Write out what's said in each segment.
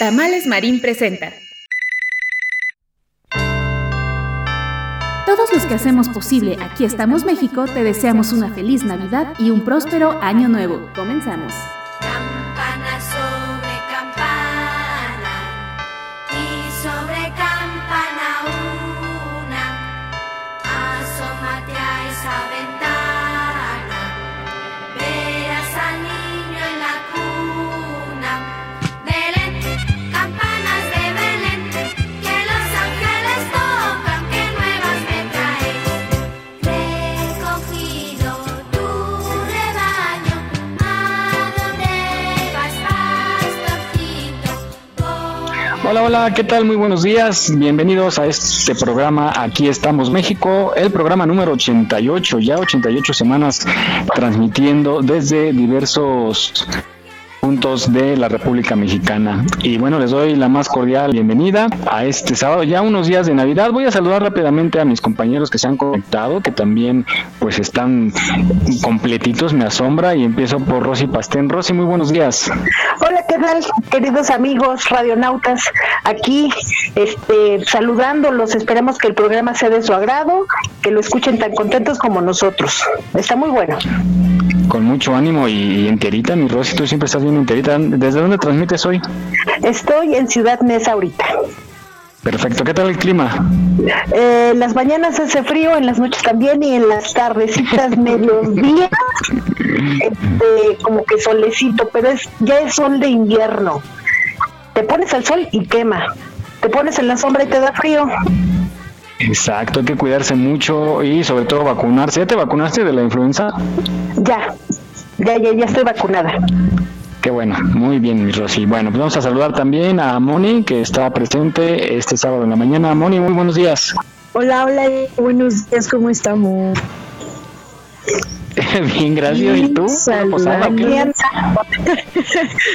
Tamales Marín presenta. Todos los que hacemos posible Aquí estamos México, te deseamos una feliz Navidad y un próspero año nuevo. Comenzamos. Hola, hola, ¿qué tal? Muy buenos días. Bienvenidos a este programa Aquí estamos México, el programa número 88, ya 88 semanas transmitiendo desde diversos puntos de la República Mexicana. Y bueno, les doy la más cordial bienvenida a este sábado, ya unos días de Navidad. Voy a saludar rápidamente a mis compañeros que se han conectado, que también pues están completitos, me asombra. Y empiezo por Rosy Pastén. Rosy, muy buenos días. Hola, ¿qué tal, queridos amigos radionautas? Aquí este, saludándolos. Esperemos que el programa sea de su agrado, que lo escuchen tan contentos como nosotros. Está muy bueno con mucho ánimo y, enterita, mi Rosy, tú siempre estás bien enterita. ¿Desde dónde transmites hoy? Estoy en Ciudad Neza ahorita. Perfecto, ¿qué tal el clima? Eh, las mañanas hace frío, en las noches también y en las tardecitas, mediodía, este, como que solecito, pero es ya es sol de invierno. Te pones al sol y quema, te pones en la sombra y te da frío. Exacto, hay que cuidarse mucho y sobre todo vacunarse. ¿Ya te vacunaste de la influenza? Ya, ya, ya, ya estoy vacunada. Qué bueno, muy bien, mi Rosy. Bueno, pues vamos a saludar también a Moni, que está presente este sábado en la mañana. Moni, muy buenos días. Hola, hola, buenos días, ¿cómo estamos? Bien, gracias. ¿Y tú?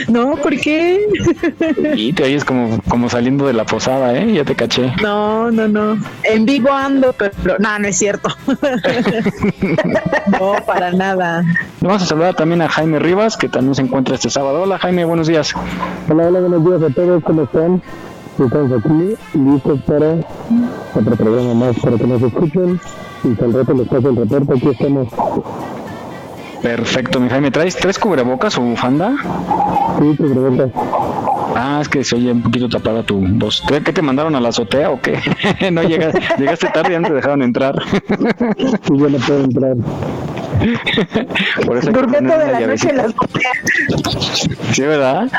no, ¿por qué? y te oyes como, como saliendo de la posada, ¿eh? Ya te caché. No, no, no. En vivo ando, pero no, no es cierto. no, para nada. Vamos a saludar también a Jaime Rivas, que también se encuentra este sábado. Hola, Jaime, buenos días. Hola, hola, buenos días a todos. ¿Cómo están? Estamos aquí listos para otro programa más para que nos escuchen y al rato les paso el reporte. Aquí estamos. Perfecto, mi Jaime. ¿Traes tres cubrebocas o bufanda? Sí, cubrebocas. Ah, es que se oye un poquito tapada tu voz. ¿Qué te mandaron a la azotea o qué? no llegaste, llegaste tarde y no te dejaron entrar. sí, yo no puedo entrar. Por eso Durmiendo de la noche las Sí, ¿verdad?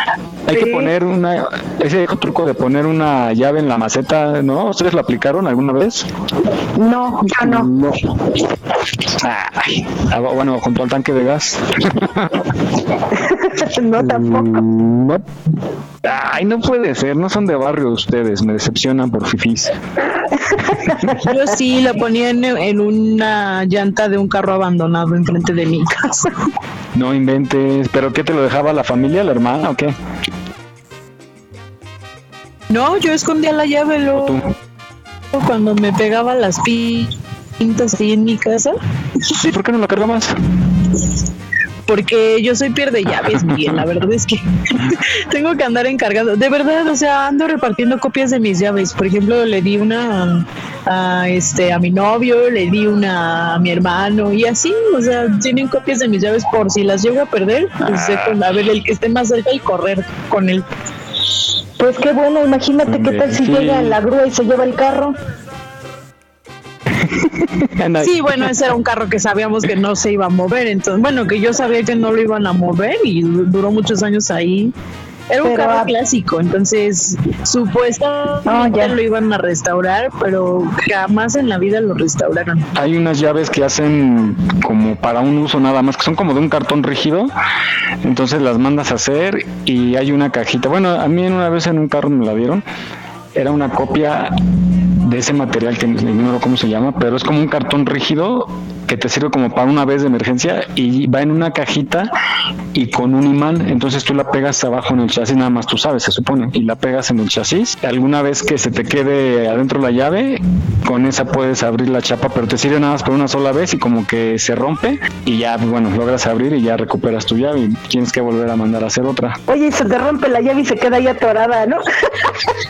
Hay que poner una, ese truco de poner una llave en la maceta, ¿no? ¿Ustedes lo aplicaron alguna vez? No, yo no. no. Ay, bueno, junto al tanque de gas. no, tampoco. No. Ay, no puede ser, no son de barrio ustedes, me decepcionan por fifís. Yo sí lo ponía en, una llanta de un carro abandonado enfrente de mi casa. No inventes, ¿pero qué te lo dejaba la familia, la hermana o qué? No, yo escondía la llave luego. Cuando me pegaba las pintas ahí en mi casa. ¿Y por qué no la cargabas? porque yo soy pierde llaves, bien, la verdad es que tengo que andar encargado. De verdad, o sea, ando repartiendo copias de mis llaves. Por ejemplo, le di una a este a mi novio, le di una a mi hermano y así, o sea, tienen copias de mis llaves por si las llego a perder, pues a ver el que esté más cerca y correr con él. Pues qué bueno, imagínate qué tal si llega la grúa y se lleva el carro. Sí, bueno, ese era un carro que sabíamos que no se iba a mover, entonces, bueno, que yo sabía que no lo iban a mover y duró muchos años ahí Era un carro clásico, entonces supuestamente lo iban a restaurar, pero jamás en la vida lo restauraron. Hay unas llaves que hacen como para un uso nada más, que son como de un cartón rígido, entonces las mandas a hacer y hay una cajita. Bueno, a mí una vez en un carro me la dieron, era una copia de ese material que no sé cómo se llama, pero es como un cartón rígido que te sirve como para una vez de emergencia y va en una cajita y con un imán, entonces tú la pegas abajo en el chasis, nada más tú sabes, se supone, y la pegas en el chasis. Alguna vez que se te quede adentro la llave, con esa puedes abrir la chapa, pero te sirve nada más por una sola vez y como que se rompe y ya, bueno, logras abrir y ya recuperas tu llave y tienes que volver a mandar a hacer otra. Oye, se te rompe la llave y se queda ahí atorada, ¿no?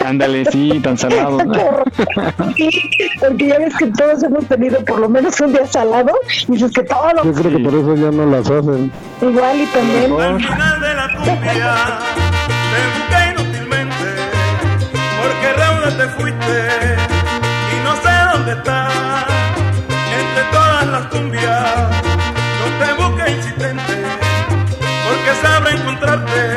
Ándale, sí, tan salado. sí, porque ya ves que todos hemos tenido por lo menos un día salado y dices que todo Yo creo que por eso ya no las hacen. Igual y también. Al final de la cumbia te busqué inútilmente porque Rauda te fuiste y no sé dónde estás. Entre todas las cumbias no te busqué insistente porque sabré encontrarte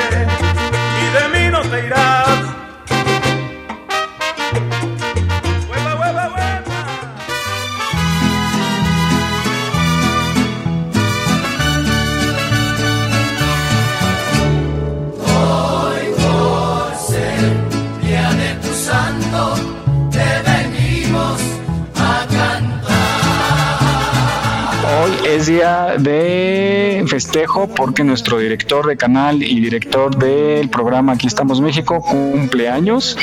día de festejo porque nuestro director de canal y director del programa Aquí estamos México cumple años.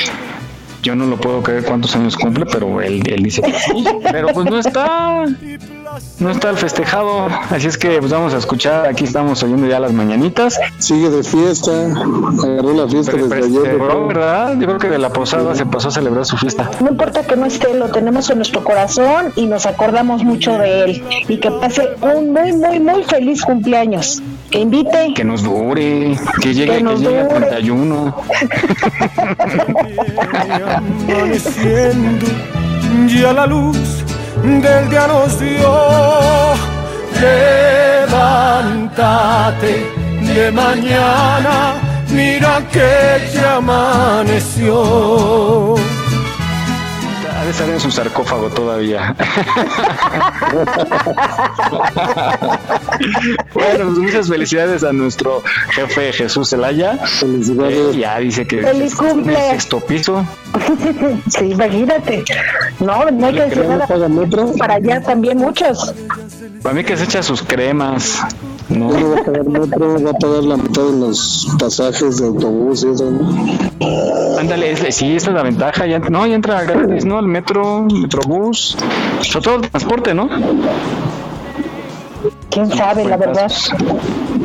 Yo no lo puedo creer cuántos años cumple, pero él, él dice que sí. Pero pues no está, no está el festejado. Así es que pues vamos a escuchar. Aquí estamos oyendo ya las mañanitas. Sigue de fiesta, agarró la fiesta Pero, desde pero ayer. celebró, ¿verdad? Yo creo que de la posada se pasó a celebrar su fiesta. No importa que no esté, lo tenemos en nuestro corazón y nos acordamos mucho de él. Y que pase un muy, muy, muy feliz cumpleaños. Que invite. Que nos dure, que llegue, Que que llegue a dure. 31. amaneciendo, ya la luz del día nos dio. Levántate de mañana, mira que ya amaneció. De estar en su sarcófago todavía. bueno, pues muchas felicidades a nuestro jefe Jesús Zelaya. Felicidades. Eh, ya dice que ¡Feliz cumple! el sexto piso. Sí, imagínate. No, no hay que decir ¿Que no nada. Para allá también muchos. Para mí que se echa sus cremas. ¿No? No va a pagar metro, va a pagar la mitad de los pasajes de autobús y eso, ¿no? Ándale, es- sí, esa es la ventaja. Ya, no, ya entra gratis, ¿no? El metro, metrobús, sobre todo el transporte, ¿no? ¿Quién sabe, la verdad?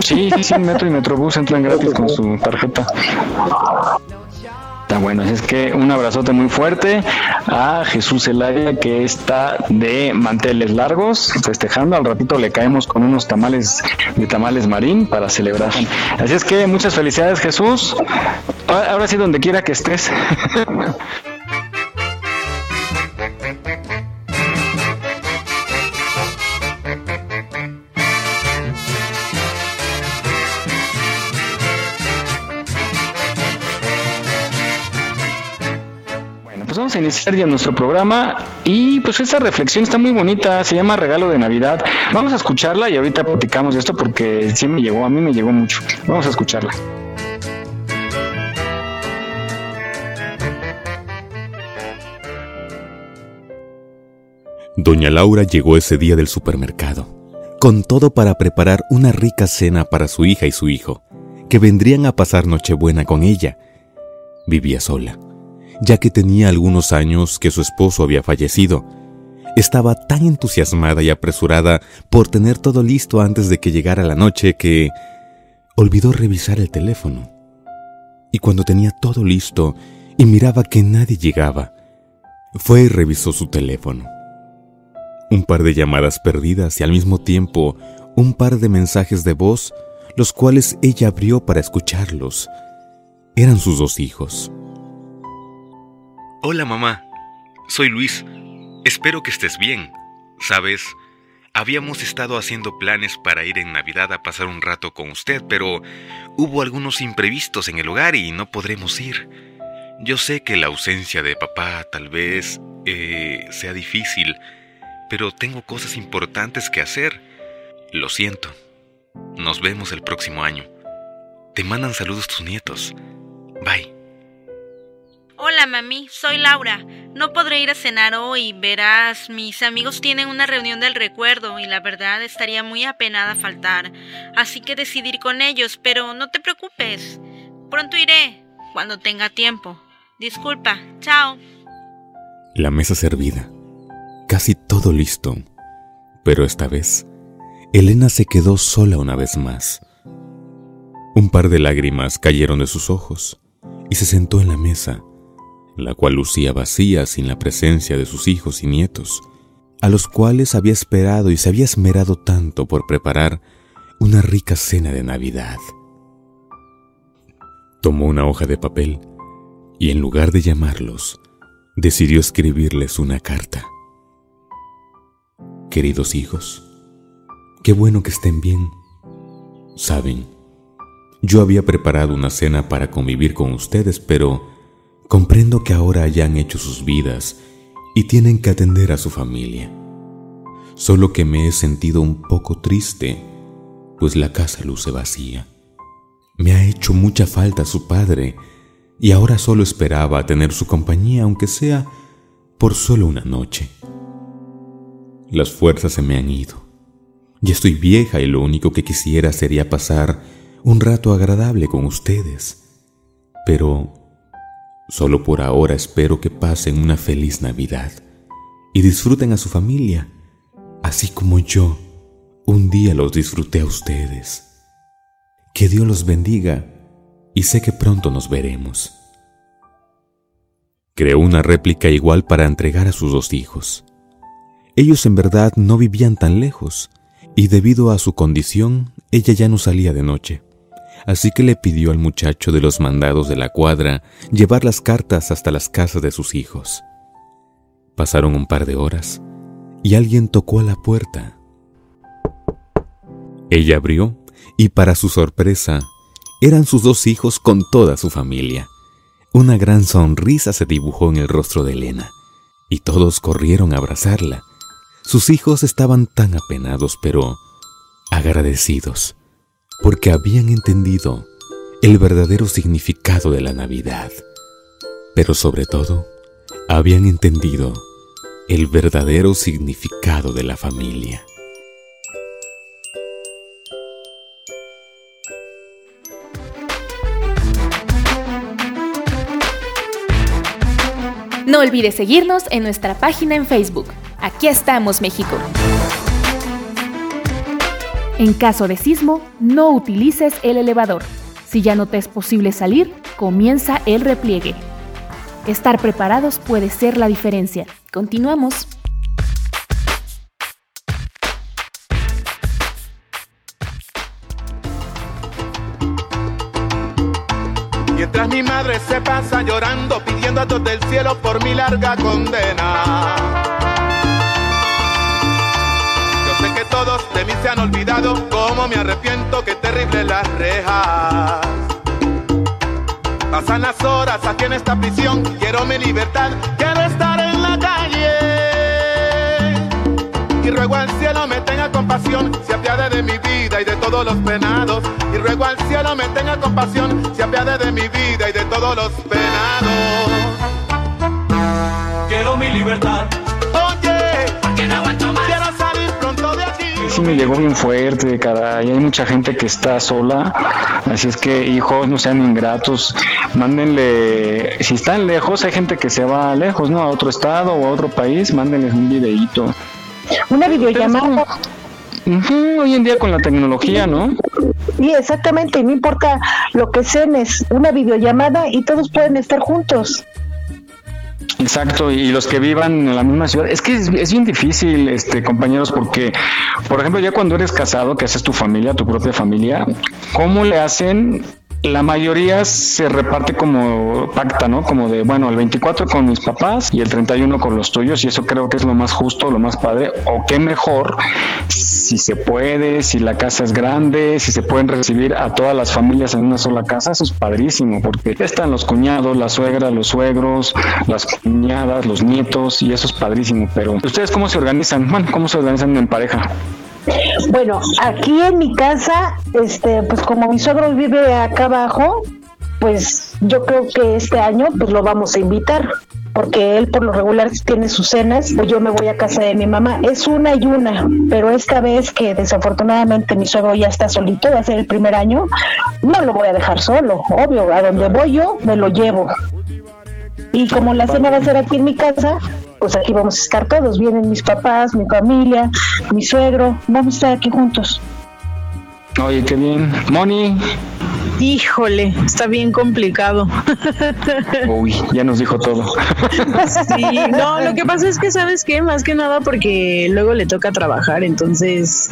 Sí, sí, sí, metro y metrobús entran gratis con su tarjeta. Está bueno, es que un abrazote muy fuerte a Jesús Zelaya que está de manteles largos festejando. Al ratito le caemos con unos tamales de tamales marín para celebrar. Así es que muchas felicidades Jesús. Ahora sí donde quiera que estés. vamos a iniciar ya nuestro programa y pues esta reflexión está muy bonita, se llama Regalo de Navidad. Vamos a escucharla y ahorita platicamos de esto porque sí me llegó, a mí me llegó mucho. Vamos a escucharla. Doña Laura llegó ese día del supermercado, con todo para preparar una rica cena para su hija y su hijo, que vendrían a pasar Nochebuena con ella. Vivía sola, ya que tenía algunos años que su esposo había fallecido. Estaba tan entusiasmada y apresurada por tener todo listo antes de que llegara la noche que olvidó revisar el teléfono. Y cuando tenía todo listo y miraba que nadie llegaba, fue y revisó su teléfono un par de llamadas perdidas y al mismo tiempo un par de mensajes de voz, los cuales ella abrió para escucharlos. Eran sus dos hijos. Hola mamá, soy Luis. Espero que estés bien. Sabes, Habíamos estado haciendo planes para ir en Navidad a pasar un rato con usted, pero hubo algunos imprevistos en el hogar y no podremos ir. Yo sé que la ausencia de papá tal vez eh, sea difícil, pero tengo cosas importantes que hacer. Lo siento. Nos vemos el próximo año. Te mandan saludos tus nietos. Bye. Hola mami, soy Laura. No podré ir a cenar hoy, verás, mis amigos tienen una reunión del recuerdo y la verdad estaría muy apenada faltar. Así que decidí ir con ellos, pero no te preocupes. Pronto iré, cuando tenga tiempo. Disculpa, chao. La mesa servida, casi todo listo, pero esta vez, Elena se quedó sola una vez más. Un par de lágrimas cayeron de sus ojos y se sentó en la mesa, la cual lucía vacía sin la presencia de sus hijos y nietos, a los cuales había esperado y se había esmerado tanto por preparar una rica cena de Navidad. Tomó una hoja de papel y en lugar de llamarlos, decidió escribirles una carta. Queridos hijos, qué bueno que estén bien. Saben, yo había preparado una cena para convivir con ustedes, pero comprendo que ahora hayan hecho sus vidas y tienen que atender a su familia. Solo que me he sentido un poco triste, pues la casa luce vacía. Me ha hecho mucha falta su padre, y ahora solo esperaba tener su compañía, aunque sea por solo una noche. Las fuerzas se me han ido. Ya estoy vieja y lo único que quisiera sería pasar un rato agradable con ustedes. Pero solo por ahora espero que pasen una feliz Navidad y disfruten a su familia, así como yo un día los disfruté a ustedes. Que Dios los bendiga y sé que pronto nos veremos. Creó una réplica igual para entregar a sus dos hijos. Ellos en verdad no vivían tan lejos, y debido a su condición, ella ya no salía de noche. Así que le pidió al muchacho de los mandados de la cuadra llevar las cartas hasta las casas de sus hijos. Pasaron un par de horas y alguien tocó a la puerta. Ella abrió y para su sorpresa eran sus dos hijos con toda su familia. Una gran sonrisa se dibujó en el rostro de Elena, y todos corrieron a abrazarla. Sus hijos estaban tan apenados, pero agradecidos, porque habían entendido el verdadero significado de la Navidad. Pero sobre todo, habían entendido el verdadero significado de la familia. No olvides seguirnos en nuestra página en Facebook. Aquí estamos, México. En caso de sismo, no utilices el elevador. Si ya no te es posible salir, comienza el repliegue. Estar preparados puede ser la diferencia. Continuamos. Mientras mi madre se pasa llorando, pidiendo a todos del cielo por mi larga condena. De mí se han olvidado, como me arrepiento, que terrible las rejas. Pasan las horas aquí en esta prisión, quiero mi libertad, quiero estar en la calle y ruego al cielo me tenga compasión, se apiade de mi vida y de todos los penados. Y ruego al cielo me tenga compasión, se apiade de mi vida y de todos los penados. Quiero mi libertad. Sí me llegó bien fuerte, caray. Hay mucha gente que está sola. Así es que, hijos, no sean ingratos. Mándenle, si están lejos, hay gente que se va lejos, ¿no? A otro estado o a otro país, mándenles un videíto. Una videollamada. hoy en día con la tecnología, ¿no? Sí, exactamente, no importa lo que cenes, una videollamada y todos pueden estar juntos. Exacto, y los que vivan en la misma ciudad, es que es, bien difícil, este, compañeros, porque, por ejemplo, ya cuando eres casado, que haces tu familia, tu propia familia, ¿cómo le hacen la mayoría se reparte como pacta, ¿no? Como de, bueno, el 24 con mis papás y el 31 con los tuyos y eso creo que es lo más justo, lo más padre, o qué mejor si se puede, si la casa es grande, si se pueden recibir a todas las familias en una sola casa, eso es padrísimo, porque están los cuñados, la suegra, los suegros, las cuñadas, los nietos, y eso es padrísimo. Pero, ¿ustedes cómo se organizan? Bueno, ¿cómo se organizan en pareja? Bueno, aquí en mi casa, este, pues como mi suegro vive acá abajo, pues yo creo que este año pues lo vamos a invitar porque él por lo regular tiene sus cenas, pues yo me voy a casa de mi mamá. Es una y una, pero esta vez que desafortunadamente mi suegro ya está solito, va a ser el primer año, no lo voy a dejar solo, obvio, a donde voy yo me lo llevo. Y como la cena va a ser aquí en mi casa, pues aquí vamos a estar todos, vienen mis papás, mi familia, mi suegro, vamos a estar aquí juntos. Oye, qué bien. Moni. Híjole, está bien complicado. Uy, ya nos dijo todo. Sí, no, lo que pasa es que, ¿sabes qué? Más que nada porque luego le toca trabajar, entonces,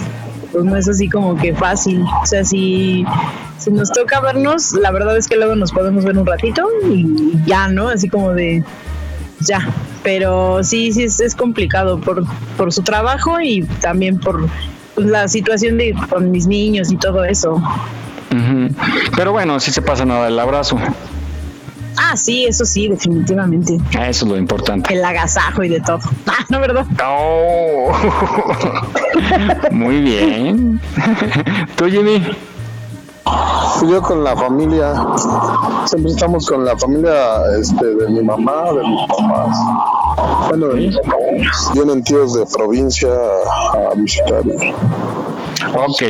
pues no es así como que fácil. O sea, si, si nos toca vernos, la verdad es que luego nos podemos ver un ratito y ya, ¿no? Así como de, ya. Pero sí, sí, es, complicado por, por su trabajo y también por la situación de con mis niños y todo eso. Pero bueno, sí se pasa nada el abrazo. Ah, sí, eso sí, definitivamente. Eso es lo importante. El agasajo y de todo. Ah, no, ¿verdad? Oh. Muy bien. ¿Tú, Jimmy? Yo con la familia, siempre estamos con la familia este, de mi mamá, de mis papás. Bueno, de mis papás. Vienen tíos de provincia a visitar. Ok,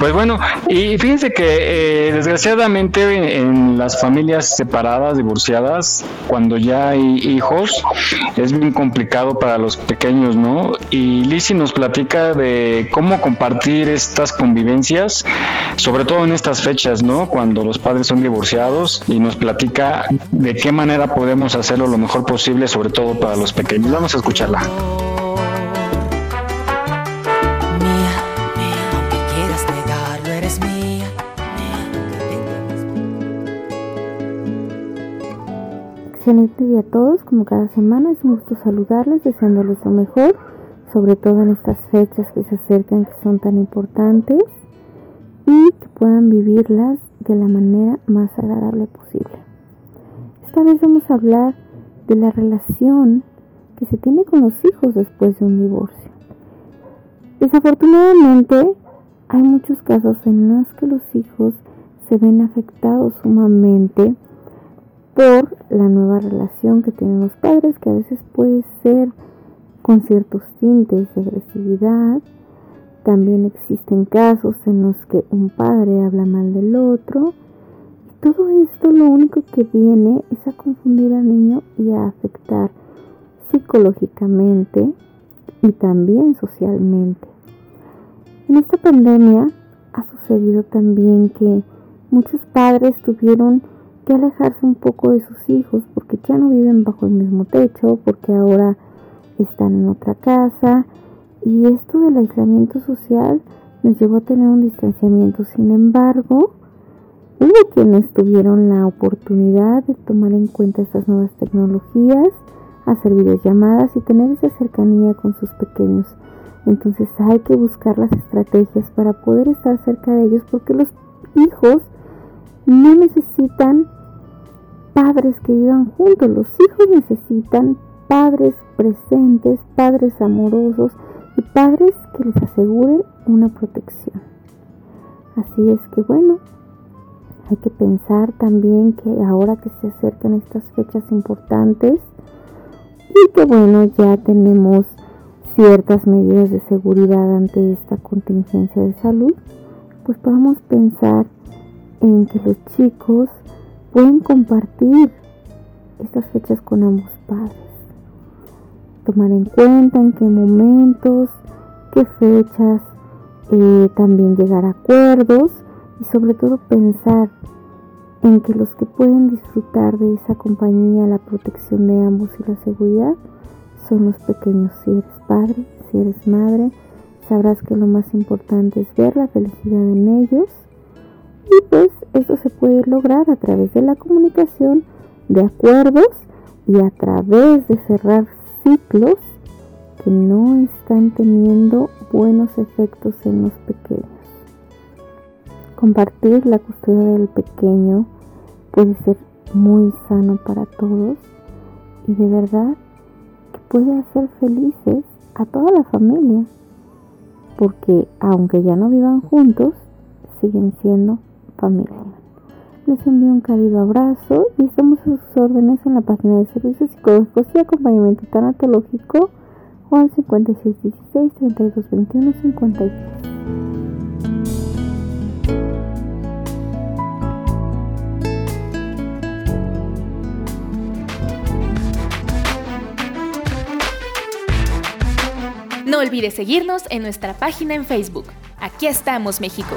pues bueno, y fíjense que eh, desgraciadamente en las familias separadas, divorciadas, cuando ya hay hijos, es bien complicado para los pequeños, ¿no? Y Lizzie nos platica de cómo compartir estas convivencias, sobre todo en estas fechas, ¿no? Cuando los padres son divorciados y nos platica de qué manera podemos hacerlo lo mejor posible, sobre todo para los pequeños. Vamos a escucharla. Excelente día a todos, como cada semana es un gusto saludarles, deseándoles lo mejor, sobre todo en estas fechas que se acercan que son tan importantes y que puedan vivirlas de la manera más agradable posible. Esta vez vamos a hablar de la relación que se tiene con los hijos después de un divorcio. Desafortunadamente hay muchos casos en los que los hijos se ven afectados sumamente por la nueva relación que tienen los padres, que a veces puede ser con ciertos tintes de agresividad. También existen casos en los que un padre habla mal del otro. Todo esto lo único que viene es a confundir al niño y a afectar psicológicamente y también socialmente. En esta pandemia ha sucedido también que muchos padres tuvieron que alejarse un poco de sus hijos porque ya no viven bajo el mismo techo, porque ahora están en otra casa y esto del aislamiento social nos llevó a tener un distanciamiento. Sin embargo, hubo quienes tuvieron la oportunidad de tomar en cuenta estas nuevas tecnologías, hacer videollamadas y tener esa cercanía con sus pequeños. Entonces hay que buscar las estrategias para poder estar cerca de ellos porque los hijos no necesitan padres que vivan juntos. Los hijos necesitan padres presentes, padres amorosos y padres que les aseguren una protección. Así es que bueno, hay que pensar también que ahora que se acercan estas fechas importantes y que bueno, ya tenemos ciertas medidas de seguridad ante esta contingencia de salud, pues podamos pensar en que los chicos pueden compartir estas fechas con ambos padres. Tomar en cuenta en qué momentos, qué fechas, eh, también llegar a acuerdos y sobre todo pensar en que los que pueden disfrutar de esa compañía, la protección de ambos y la seguridad son los pequeños. Si eres padre, si eres madre, sabrás que lo más importante es ver la felicidad en ellos y pues esto se puede lograr a través de la comunicación, de acuerdos y a través de cerrar ciclos que no están teniendo buenos efectos en los pequeños. Compartir la custodia del pequeño puede ser muy sano para todos y de verdad que puede hacer felices a toda la familia, porque aunque ya no vivan juntos, siguen siendo familia. Les envío un cálido abrazo y estamos a sus órdenes en la página de servicios psicológicos y acompañamiento tanatológico o al 5616 3221 53. No olvides seguirnos en nuestra página en Facebook. Aquí estamos, México.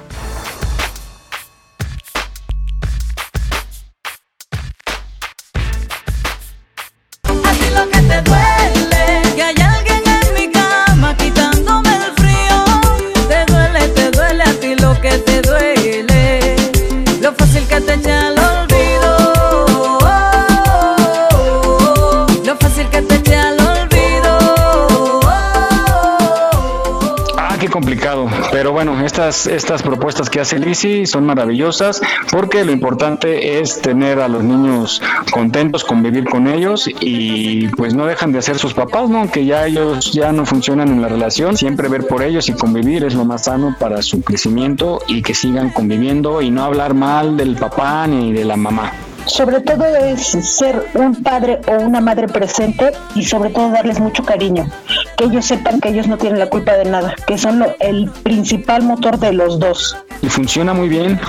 Estas, estas propuestas que hace Lisi son maravillosas porque lo importante es tener a los niños contentos, convivir con ellos y pues no dejan de ser sus papás, ¿no? Aunque ya ellos ya no funcionan en la relación, siempre ver por ellos y convivir es lo más sano para su crecimiento y que sigan conviviendo y no hablar mal del papá ni de la mamá sobre todo es ser un padre o una madre presente y sobre todo darles mucho cariño, que ellos sepan que ellos no tienen la culpa de nada, que son el principal motor de los dos. Y funciona muy bien,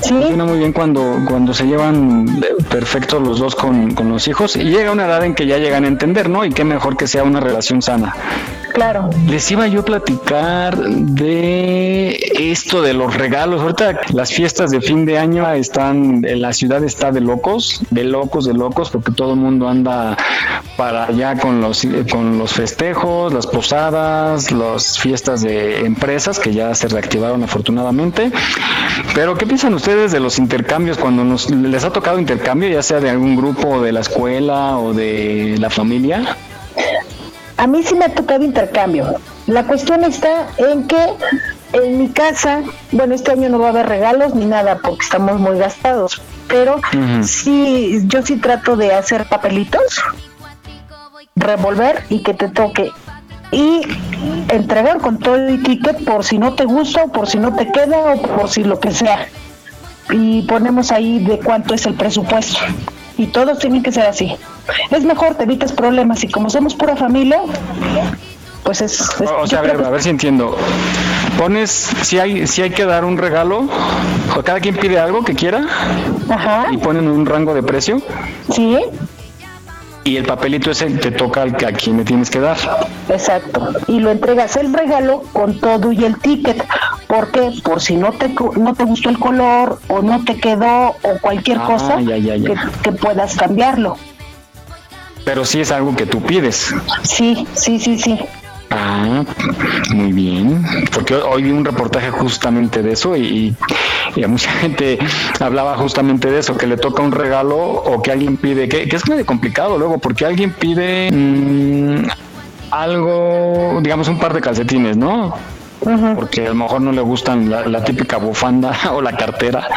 funciona muy bien cuando, cuando se llevan perfectos los dos con, con los hijos y llega una edad en que ya llegan a entender, ¿no? Y qué mejor que sea una relación sana. Claro. Les iba yo a platicar de esto de los regalos. Ahorita las fiestas de fin de año están, en la ciudad está de locos, de locos, de locos, porque todo el mundo anda para allá con los, con los festejos, las posadas, las fiestas de empresas que ya se reactivaron afortunadamente. Pero ¿qué piensan ustedes de los intercambios cuando nos, les ha tocado intercambio, ya sea de algún grupo de la escuela o de la familia? A mí sí me ha tocado intercambio. La cuestión está en que en mi casa, bueno, este año no va a haber regalos ni nada porque estamos muy gastados, pero sí, yo sí trato de hacer papelitos, revolver y que te toque y entregar con todo el ticket por si no te gusta o por si no te queda o por si lo que sea. Y ponemos ahí de cuánto es el presupuesto y todos tienen que ser así. Es mejor, te evitas problemas y como somos pura familia, pues es... o sea, a ver, a ver si entiendo. Pones, si hay, si hay que dar un regalo, o cada quien pide algo que quiera, Ajá. y ponen un rango de precio. Sí. Y el papelito ese te toca al a quien le tienes que dar. Exacto. Y lo entregas el regalo con todo y el ticket. ¿Por qué? Por si no te, no te gustó el color o no te quedó o cualquier Ah, cosa ya, ya, ya. Que, que puedas cambiarlo. Pero sí es algo que tú pides. Sí, sí, sí, sí. Ah, muy bien. Porque hoy vi un reportaje justamente de eso y, y a mucha gente hablaba justamente de eso, que le toca un regalo o que alguien pide, que, que es medio complicado luego, porque alguien pide mm, algo, digamos un par de calcetines, ¿no? Porque a lo mejor no le gustan la, la típica bufanda o la cartera.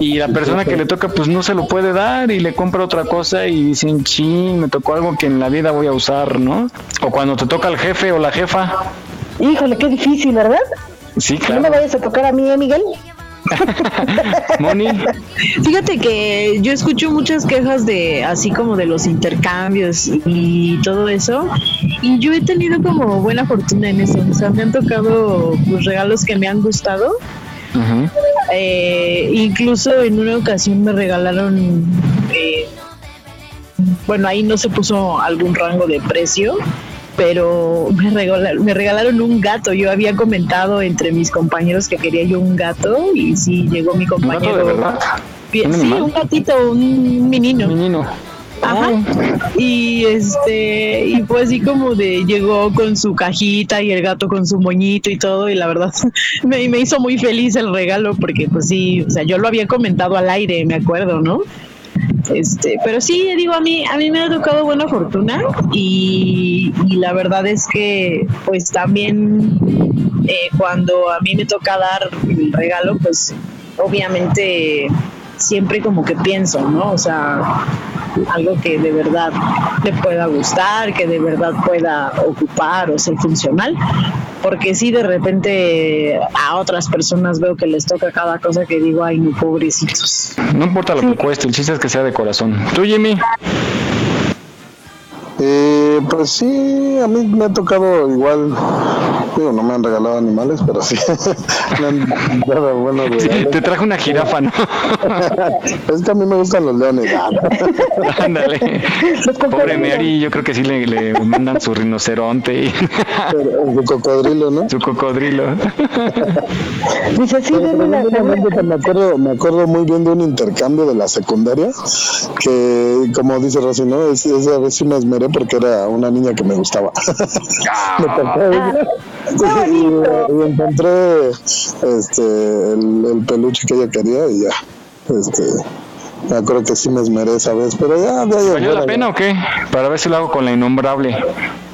Y la persona que le toca pues no se lo puede dar y le compra otra cosa y dicen, ching, me tocó algo que en la vida voy a usar, ¿no? O cuando te toca el jefe o la jefa. Híjole, qué difícil, ¿verdad? Sí, No claro. me vayas a tocar a mí, ¿eh, Miguel? Moni. Fíjate que yo escucho muchas quejas de así como de los intercambios y todo eso y yo he tenido como buena fortuna en eso, o sea, me han tocado pues, regalos que me han gustado. Eh, incluso en una ocasión me regalaron, eh, bueno, ahí no se puso algún rango de precio, pero me regalaron, me regalaron un gato. Yo había comentado entre mis compañeros que quería yo un gato y sí llegó mi ¿Un gato compañero. de verdad? ¿Un sí, un gatito, un menino. Menino. Y este, y pues así como de llegó con su cajita y el gato con su moñito y todo, y la verdad me, me hizo muy feliz el regalo porque pues sí, o sea, yo lo había comentado al aire, me acuerdo, ¿no? Este, pero sí, digo, a mí, a mí me ha tocado buena fortuna y, la verdad es que pues también eh, cuando a mí me toca dar el regalo, pues obviamente siempre como que pienso, ¿no? O sea, algo que de verdad le pueda gustar, que de verdad pueda ocupar o ser funcional, porque si de repente a otras personas veo que les toca cada cosa que digo, ay, no, pobrecitos. No importa lo que cueste, el chiste es que sea de corazón. ¿Tú, Jimmy? Eh, pues sí, a mí me ha tocado igual, digo, no me han regalado animales, pero sí, me han dado buenos te trajo una jirafa, ¿no? es que a mí me gustan los leones. Ándale. Pobre Mary, yo creo que sí le, mandan su rinoceronte. Y... su cocodrilo, ¿no? Su cocodrilo. Dice, sí, me acuerdo, me acuerdo muy bien de un intercambio de la secundaria, que como dice Rosy, ¿no? Es, es a veces me esmeré porque era una niña que me gustaba. y, encontré este, el, peluche que ella quería y ya. Este, ya creo que sí me esmeré esa vez, pero ya... ¿Valió la pena o qué? Para ver si lo hago con la innombrable.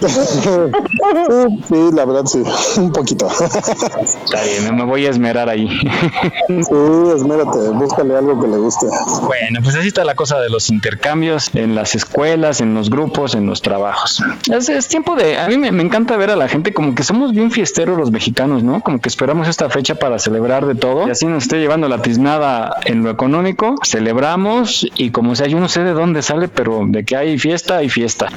sí, la verdad sí, un poquito. Está bien, me voy a esmerar ahí. sí, esmérate, búscale algo que le guste. Bueno, pues así está la cosa de los intercambios en las escuelas, en los grupos, en los trabajos. Es, tiempo de, a mí me, encanta ver a la gente como que somos bien fiesteros los mexicanos, ¿no? Como que esperamos esta fecha para celebrar de todo y así nos esté llevando la tiznada en lo económico, celebramos y como sea, yo no sé de dónde sale, pero de que hay fiesta, hay fiesta.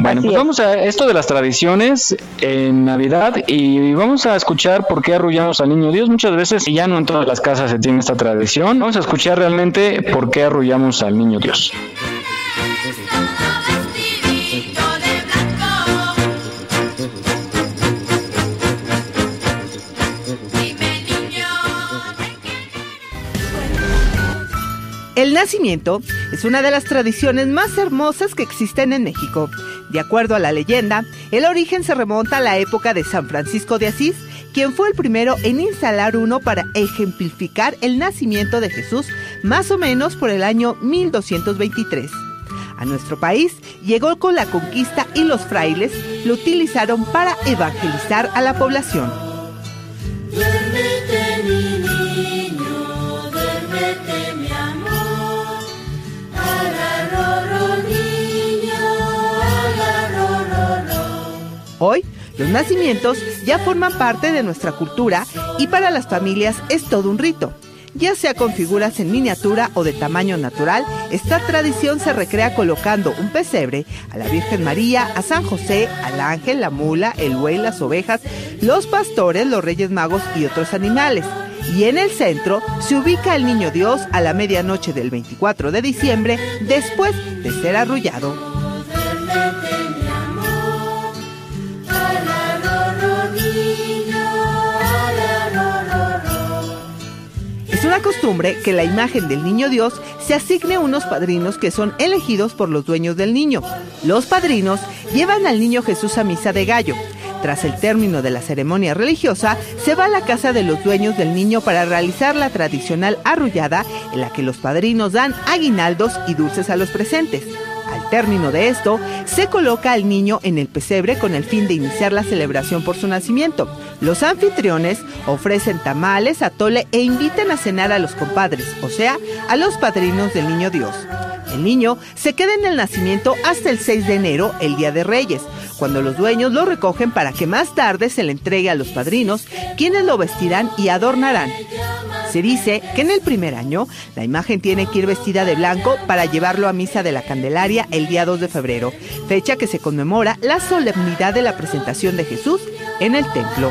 Bueno, pues vamos a esto de las tradiciones en Navidad y vamos a escuchar por qué arrullamos al niño Dios. Muchas veces, y ya no en todas las casas se tiene esta tradición, vamos a escuchar realmente por qué arrullamos al niño Dios. El nacimiento es una de las tradiciones más hermosas que existen en México. De acuerdo a la leyenda, el origen se remonta a la época de San Francisco de Asís, quien fue el primero en instalar uno para ejemplificar el nacimiento de Jesús más o menos por el año 1223. A nuestro país llegó con la conquista y los frailes lo utilizaron para evangelizar a la población. Hoy, los nacimientos ya forman parte de nuestra cultura y para las familias es todo un rito. Ya sea con figuras en miniatura o de tamaño natural, esta tradición se recrea colocando un pesebre a la Virgen María, a San José, al ángel, la mula, el buey, las ovejas, los pastores, los reyes magos y otros animales. Y en el centro se ubica el niño Dios a la medianoche del 24 de diciembre después de ser arrullado. Es una costumbre que la imagen del niño Dios se asigne unos padrinos que son elegidos por los dueños del niño. Los padrinos llevan al niño Jesús a misa de gallo. Tras el término de la ceremonia religiosa, se va a la casa de los dueños del niño para realizar la tradicional arrullada en la que los padrinos dan aguinaldos y dulces a los presentes. Al término de esto, se coloca al niño en el pesebre con el fin de iniciar la celebración por su nacimiento. Los anfitriones ofrecen tamales, atole e invitan a cenar a los compadres, o sea, a los padrinos del niño Dios. El niño se queda en el nacimiento hasta el 6 de enero, el Día de Reyes, cuando los dueños lo recogen para que más tarde se le entregue a los padrinos, quienes lo vestirán y adornarán. Se dice que en el primer año la imagen tiene que ir vestida de blanco para llevarlo a misa de la Candelaria el día 2 de febrero, fecha que se conmemora la solemnidad de la presentación de Jesús en el templo.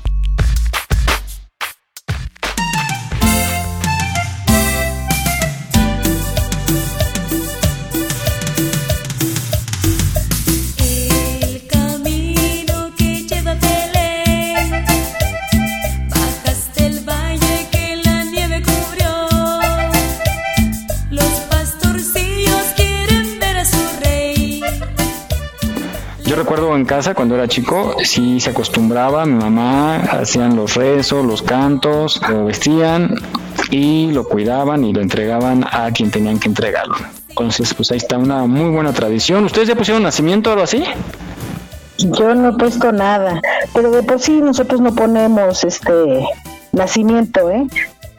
En casa cuando era chico, sí se acostumbraba, mi mamá hacían los rezos, los cantos, lo vestían y lo cuidaban y lo entregaban a quien tenían que entregarlo. Entonces, pues ahí está una muy buena tradición. ¿Ustedes ya pusieron nacimiento o algo así? Yo no he puesto nada, pero de por sí nosotros no ponemos este nacimiento, ¿eh?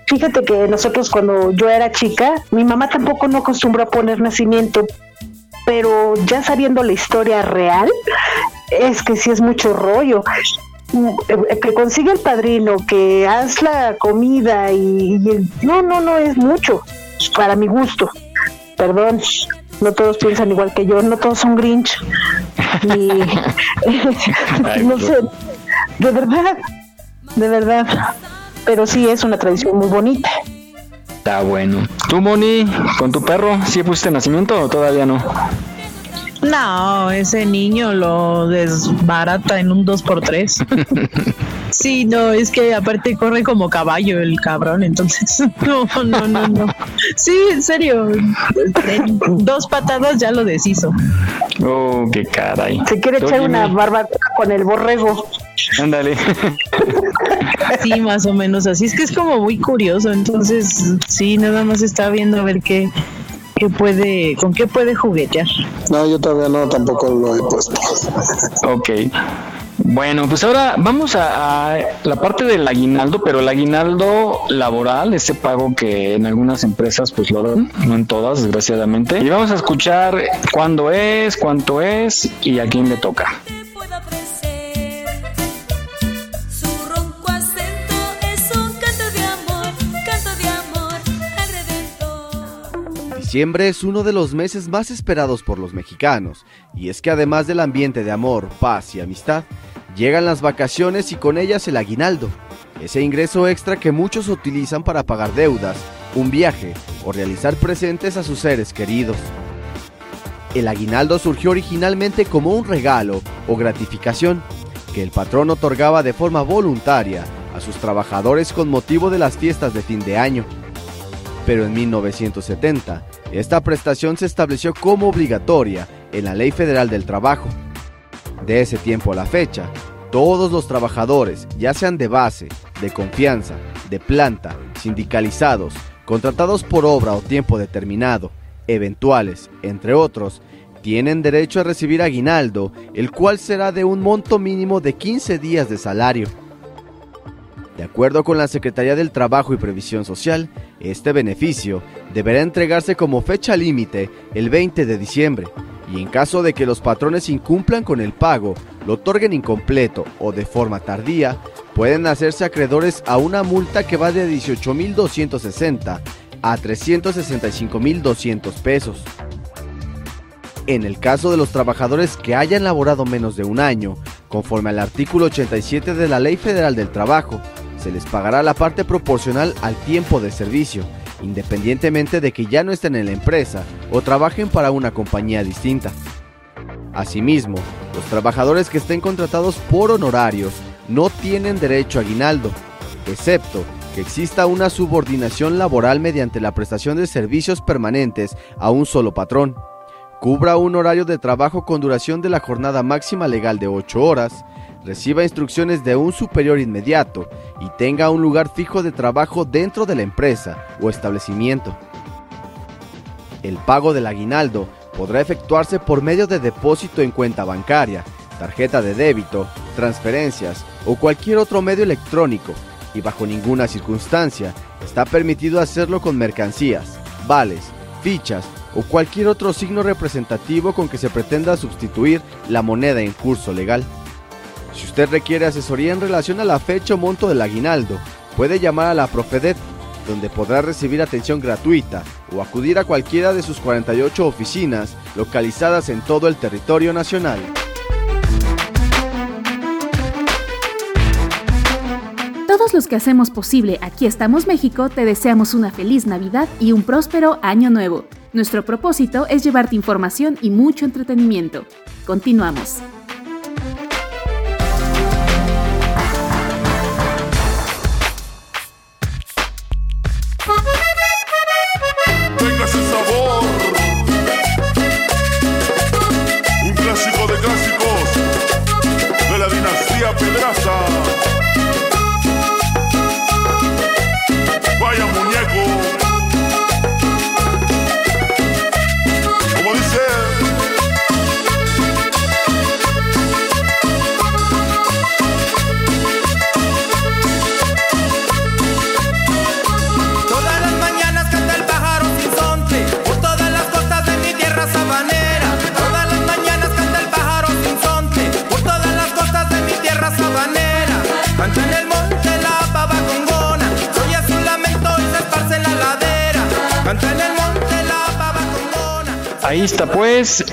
Fíjate que nosotros cuando yo era chica, mi mamá tampoco no acostumbró a poner nacimiento, pero ya sabiendo la historia real, es que sí es mucho rollo. Eh, que consigue el padrino, que haz la comida y, y no, no, no es mucho, para mi gusto. Perdón, no todos piensan igual que yo, no todos son Grinch. Ni, no sé, de verdad, de verdad. Pero sí es una tradición muy bonita. Está bueno. ¿Tú, Moni, con tu perro, sí pusiste nacimiento o todavía no? No, ese niño lo desbarata en un 2x3. sí, no, es que aparte corre como caballo el cabrón, entonces no, no, no, no. Sí, en serio, en dos patadas ya lo deshizo. Oh, qué caray. Se quiere echar una barbacoa con el borrego. Ándale. Sí, más o menos así. Es que es como muy curioso, entonces sí, nada más está viendo a ver qué, qué puede, con qué puede juguetear. No, yo todavía no, tampoco lo he puesto. Ok. Bueno, pues ahora vamos a, a, la parte del aguinaldo, pero el aguinaldo laboral, ese pago que en algunas empresas pues lo dan, no en todas, desgraciadamente. Y vamos a escuchar cuándo es, cuánto es y a quién le toca. Diciembre es uno de los meses más esperados por los mexicanos, y es que además del ambiente de amor, paz y amistad, llegan las vacaciones y con ellas el aguinaldo, ese ingreso extra que muchos utilizan para pagar deudas, un viaje o realizar presentes a sus seres queridos. El aguinaldo surgió originalmente como un regalo o gratificación que el patrón otorgaba de forma voluntaria a sus trabajadores con motivo de las fiestas de fin de año. Pero en 1970, esta prestación se estableció como obligatoria en la Ley Federal del Trabajo. De ese tiempo a la fecha, todos los trabajadores, ya sean de base, de confianza, de planta, sindicalizados, contratados por obra o tiempo determinado, eventuales, entre otros, tienen derecho a recibir aguinaldo, el cual será de un monto mínimo de 15 días de salario. De acuerdo con la Secretaría del Trabajo y Previsión Social, este beneficio deberá entregarse como fecha límite el 20 de diciembre y en caso de que los patrones incumplan con el pago, lo otorguen incompleto o de forma tardía, pueden hacerse acreedores a una multa que va de 18.260 a 365.200 pesos. En el caso de los trabajadores que hayan laborado menos de un año, conforme al artículo 87 de la Ley Federal del Trabajo, se les pagará la parte proporcional al tiempo de servicio, independientemente de que ya no estén en la empresa o trabajen para una compañía distinta. Asimismo, los trabajadores que estén contratados por honorarios no tienen derecho a aguinaldo, excepto que exista una subordinación laboral mediante la prestación de servicios permanentes a un solo patrón, cubra un horario de trabajo con duración de la jornada máxima legal de 8 horas, reciba instrucciones de un superior inmediato y tenga un lugar fijo de trabajo dentro de la empresa o establecimiento. El pago del aguinaldo podrá efectuarse por medio de depósito en cuenta bancaria, tarjeta de débito, transferencias o cualquier otro medio electrónico y bajo ninguna circunstancia está permitido hacerlo con mercancías, vales, fichas o cualquier otro signo representativo con que se pretenda sustituir la moneda en curso legal. Si usted requiere asesoría en relación a la fecha o monto del aguinaldo, puede llamar a la Profedet, donde podrá recibir atención gratuita o acudir a cualquiera de sus 48 oficinas localizadas en todo el territorio nacional. Todos los que hacemos posible Aquí estamos México te deseamos una feliz Navidad y un próspero año nuevo. Nuestro propósito es llevarte información y mucho entretenimiento. Continuamos.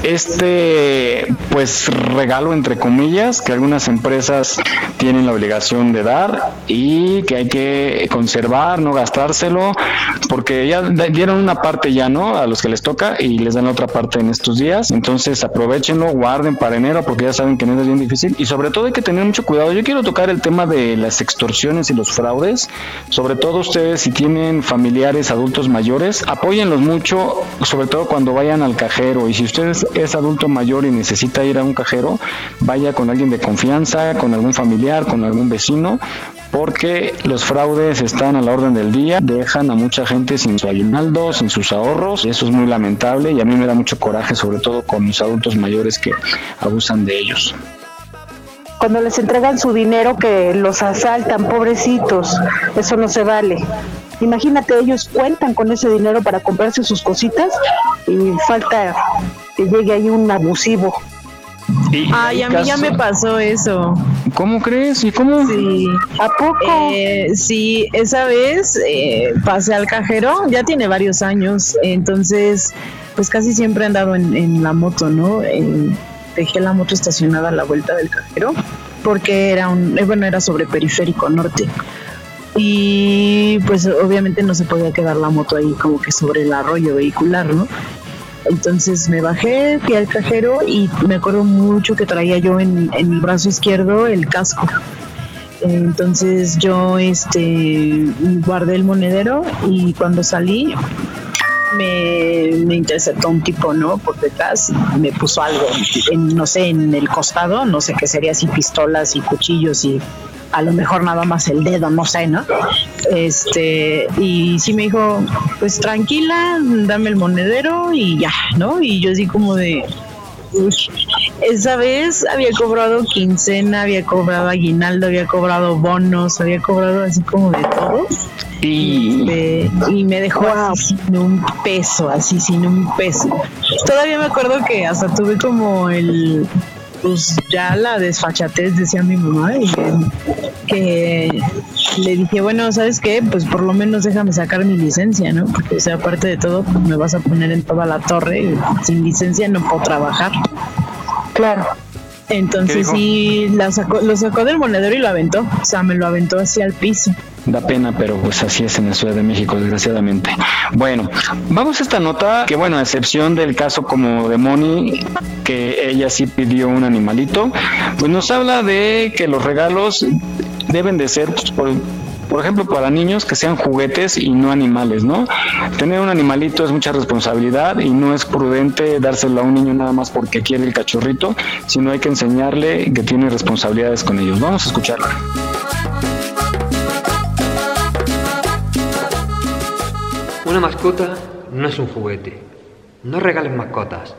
Este pues regalo entre comillas que algunas empresas tienen la obligación de dar y que hay que conservar, no gastárselo, porque ya dieron una parte ya, ¿no? A los que les toca y les dan otra parte en estos días. Entonces aprovechenlo, guarden para enero porque ya saben que enero es bien difícil y sobre todo hay que tener mucho cuidado. Yo quiero tocar el tema de las extorsiones y los fraudes, sobre todo ustedes si tienen familiares adultos mayores, apóyenlos mucho, sobre todo cuando vayan al cajero y si usted es adulto mayor y necesita ir a un cajero, vaya con alguien de confianza, con algún familiar, con algún vecino, porque los fraudes están a la orden del día, dejan a mucha gente sin su aguinaldo, sin sus ahorros, y eso es muy lamentable y a mí me da mucho coraje, sobre todo con los adultos mayores que abusan de ellos. Cuando les entregan su dinero que los asaltan, pobrecitos, eso no se vale. Imagínate, ellos cuentan con ese dinero para comprarse sus cositas y falta que llegue ahí un abusivo Ay, a mí ya me pasó eso. ¿Cómo crees? ¿Y cómo? Sí. ¿A poco? Eh, sí, esa vez eh, pasé al cajero, ya tiene varios años, entonces pues casi siempre he andado en, la moto, ¿no? Eh, dejé la moto estacionada a la vuelta del cajero porque era un, eh, bueno, era sobre periférico norte y pues obviamente no se podía quedar la moto ahí como que sobre el arroyo vehicular, ¿no? Entonces me bajé, fui al cajero y me acuerdo mucho que traía yo en, en el brazo izquierdo el casco. Entonces yo este guardé el monedero y cuando salí me, interceptó un tipo, ¿no? Por detrás, me puso algo, en, no sé, en el costado, no sé qué sería, así pistolas y cuchillos y a lo mejor nada más el dedo, no sé, ¿no? Este, y sí me dijo, pues tranquila, dame el monedero y ya, ¿no? Y yo así como de, esa vez había cobrado quincena, había cobrado aguinaldo, había cobrado bonos, había cobrado así como de todo. Y, y me dejó así sin un peso, así sin un peso. Todavía me acuerdo que hasta tuve como el, pues ya la desfachatez, decía mi mamá, y que, le dije, bueno, ¿sabes qué? Pues por lo menos déjame sacar mi licencia, ¿no? Porque, o sea, aparte de todo, pues, me vas a poner en toda la torre, y sin licencia no puedo trabajar. Claro. Entonces sí, la sacó, lo sacó del monedero y lo aventó, o sea, me lo aventó hacia el piso. Da pena, pero pues así es en la Ciudad de México, desgraciadamente. Bueno, vamos a esta nota, que bueno, a excepción del caso como de Moni, que ella sí pidió un animalito, pues nos habla de que los regalos deben de ser, pues, por, por ejemplo, para niños que sean juguetes y no animales, ¿no? Tener un animalito es mucha responsabilidad y no es prudente dárselo a un niño nada más porque quiere el cachorrito, sino hay que enseñarle que tiene responsabilidades con ellos. Vamos a escucharla. Una mascota no es un juguete. No regales mascotas,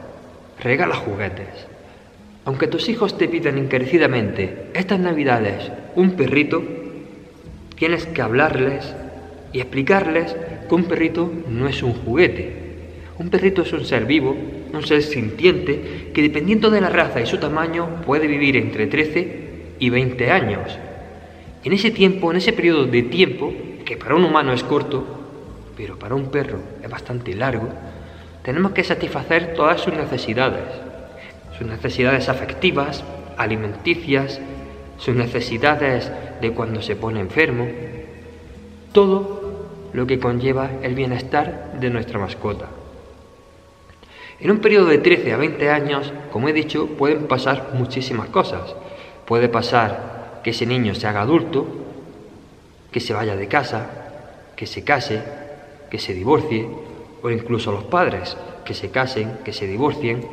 regala juguetes. Aunque tus hijos te pidan encarecidamente estas navidades un perrito, tienes que hablarles y explicarles que un perrito no es un juguete. Un perrito es un ser vivo, un ser sintiente, que dependiendo de la raza y su tamaño puede vivir entre 13 y 20 años. En ese tiempo, en ese periodo de tiempo, que para un humano es corto, pero para un perro es bastante largo, tenemos que satisfacer todas sus necesidades, sus necesidades afectivas, alimenticias, sus necesidades de cuando se pone enfermo, todo lo que conlleva el bienestar de nuestra mascota. En un periodo de 13 a 20 años, como he dicho, pueden pasar muchísimas cosas. Puede pasar que ese niño se haga adulto, que se vaya de casa, que se case, que se divorcie, o incluso los padres que se casen, que se divorcien,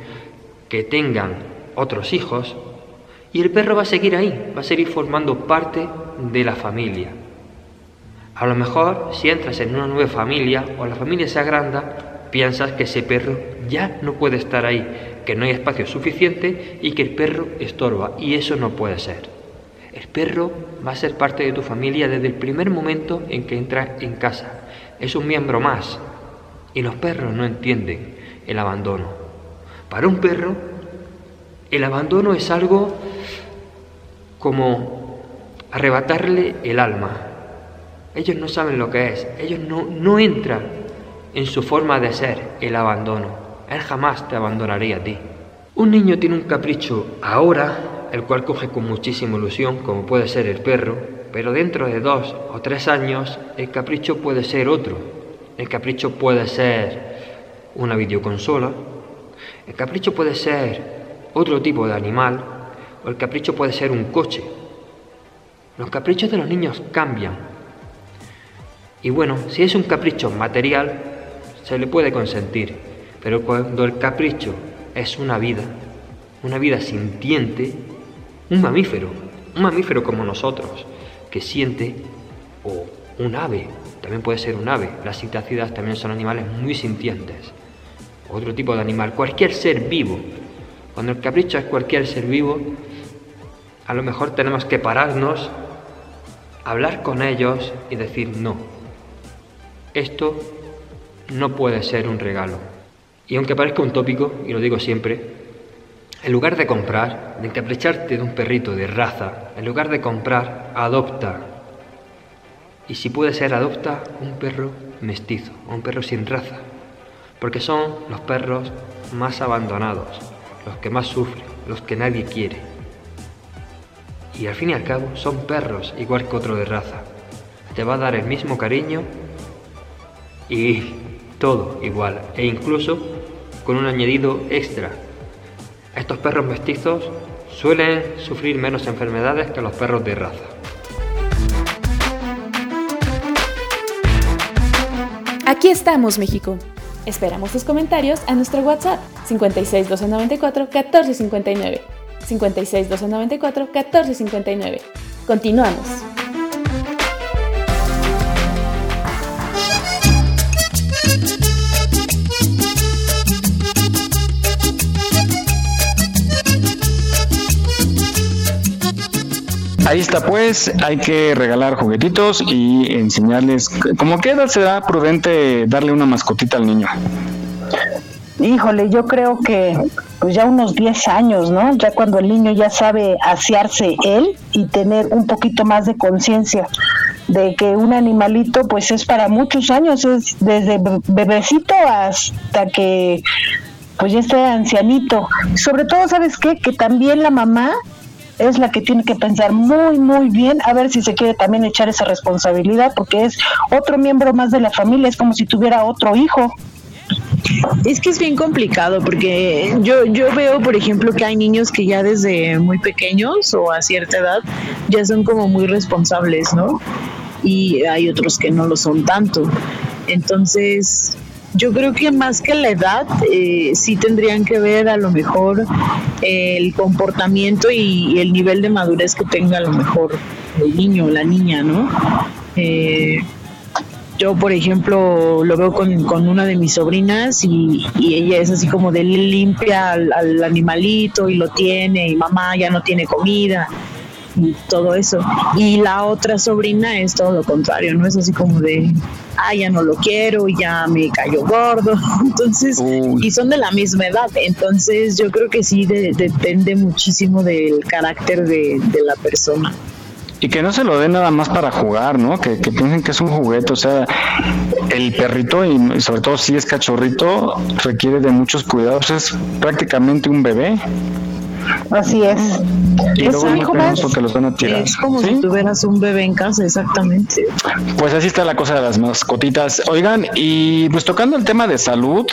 que tengan otros hijos, y el perro va a seguir ahí, va a seguir formando parte de la familia. A lo mejor si entras en una nueva familia o la familia se agranda, piensas que ese perro ya no puede estar ahí, que no hay espacio suficiente y que el perro estorba, y eso no puede ser. El perro va a ser parte de tu familia desde el primer momento en que entra en casa es un miembro más. Y los perros no entienden el abandono. Para un perro, el abandono es algo como arrebatarle el alma. Ellos no saben lo que es, ellos no, no entran en su forma de ser el abandono. Él jamás te abandonaría a ti. Un niño tiene un capricho ahora, el cual coge con muchísima ilusión, como puede ser el perro, pero dentro de dos o tres años el capricho puede ser otro. El capricho puede ser una videoconsola, el capricho puede ser otro tipo de animal, o el capricho puede ser un coche. Los caprichos de los niños cambian. Y bueno, si es un capricho material, se le puede consentir, pero cuando el capricho es una vida, una vida sintiente, un mamífero, un mamífero como nosotros, que siente, o un ave, también puede ser un ave, las citácidas también son animales muy sintientes, otro tipo de animal, cualquier ser vivo. Cuando el capricho es cualquier ser vivo, a lo mejor tenemos que pararnos, hablar con ellos y decir no. Esto no puede ser un regalo. Y aunque parezca un tópico, y lo digo siempre, en lugar de comprar, de encapricharte de un perrito de raza, en lugar de comprar, adopta. Y si puede ser, adopta un perro mestizo, un perro sin raza, porque son los perros más abandonados, los que más sufren, los que nadie quiere. Y al fin y al cabo son perros igual que otro de raza. Te va a dar el mismo cariño y todo igual, e incluso con un añadido extra. Estos perros mestizos suelen sufrir menos enfermedades que los perros de raza. Aquí estamos, México. Esperamos tus comentarios a nuestro WhatsApp 56 294 1459. 56 294 1459. Continuamos. Ahí está pues, hay que regalar juguetitos y enseñarles, ¿cómo qué edad será prudente darle una mascotita al niño? Híjole, yo creo que pues ya unos 10 años, ¿no? Ya cuando el niño ya sabe asearse él y tener un poquito más de conciencia de que un animalito pues es para muchos años, es desde bebecito hasta que pues ya esté ancianito. Sobre todo, ¿sabes qué? Que también la mamá es la que tiene que pensar muy, muy bien a ver si se quiere también echar esa responsabilidad, porque es otro miembro más de la familia, es como si tuviera otro hijo. Es que es bien complicado porque yo, yo veo, por ejemplo, que hay niños que ya desde muy pequeños o a cierta edad ya son como muy responsables, ¿no? Y hay otros que no lo son tanto. Entonces, yo creo que más que la edad, eh, sí tendrían que ver a lo mejor el comportamiento y, el nivel de madurez que tenga a lo mejor el niño o la niña, ¿no? Eh, yo, por ejemplo, lo veo con, una de mis sobrinas y, ella es así como de limpia al, animalito y lo tiene y mamá ya no tiene comida y todo eso. Y la otra sobrina es todo lo contrario, ¿no? Es así como de, ah, ya no lo quiero, ya me cayó gordo. Entonces, y son de la misma edad. Entonces, yo creo que sí depende muchísimo del carácter de la persona. Y que no se lo dé nada más para jugar, ¿no? Que, piensen que es un juguete. O sea, el perrito, y sobre todo si es cachorrito, requiere de muchos cuidados. Es prácticamente un bebé. Así es. Y es luego porque los van a tirar. Es como si tuvieras un bebé en casa, exactamente. Pues así está la cosa de las mascotitas. Oigan, y pues tocando el tema de salud,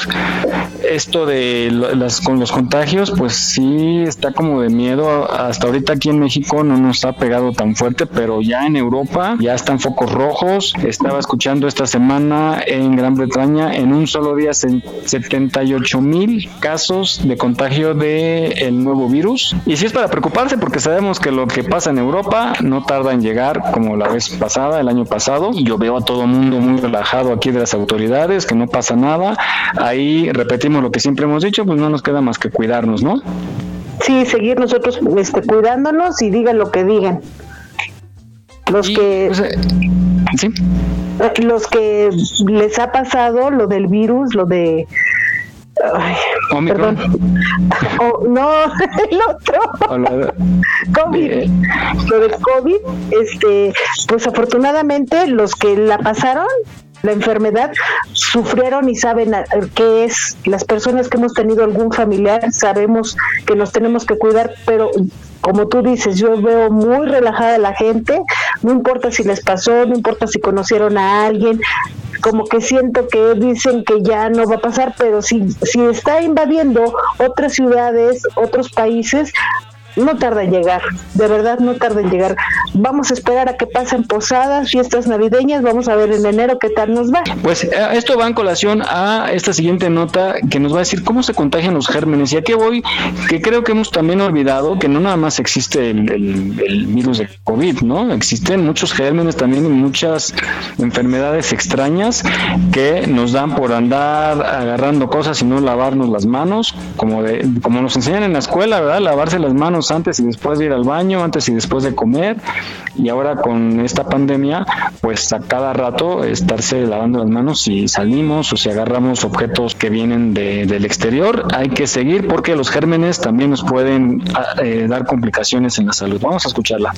esto de las con los contagios, pues sí está como de miedo. Hasta ahorita aquí en México no nos ha pegado tan fuerte, pero ya en Europa ya están focos rojos. Estaba escuchando esta semana en Gran Bretaña en un solo día 78 mil casos de contagio de el nuevo virus y si es para preocuparse porque sabemos que lo que pasa en Europa no tarda en llegar como la vez pasada, el año pasado. Y yo veo a todo mundo muy relajado aquí de las autoridades, que no pasa nada. Ahí repetimos lo que siempre hemos dicho, pues no nos queda más que cuidarnos, ¿no? Sí, seguir nosotros este, cuidándonos y digan lo que digan. Los que... Pues, eh, ¿Sí? Eh, los que les ha pasado lo del virus, lo de Ay, perdón. Oh, no, el otro. COVID. Eh. Lo del COVID, este, pues afortunadamente los que la pasaron la enfermedad sufrieron y saben qué es. Las personas que hemos tenido algún familiar sabemos que nos tenemos que cuidar, pero como tú dices, yo veo muy relajada la gente, no importa si les pasó, no importa si conocieron a alguien, como que siento que dicen que ya no va a pasar, pero si, si está invadiendo otras ciudades, otros países, no tarda en llegar, de verdad no tarda en llegar. Vamos a esperar a que pasen posadas, fiestas navideñas, vamos a ver en enero qué tal nos va. Pues eh, esto va en colación a esta siguiente nota que nos va a decir cómo se contagian los gérmenes. Y aquí voy, que creo que hemos también olvidado que no nada más existe el, el virus de COVID, ¿no? Existen muchos gérmenes también y muchas enfermedades extrañas que nos dan por andar agarrando cosas y no lavarnos las manos, como, de, como nos enseñan en la escuela, ¿verdad? Lavarse las manos antes y después de ir al baño, antes y después de comer. Y ahora con esta pandemia, pues a cada rato estarse lavando las manos si salimos o si agarramos objetos que vienen del exterior. Hay que seguir porque los gérmenes también nos pueden ah, eh, dar complicaciones en la salud. Vamos a escucharla.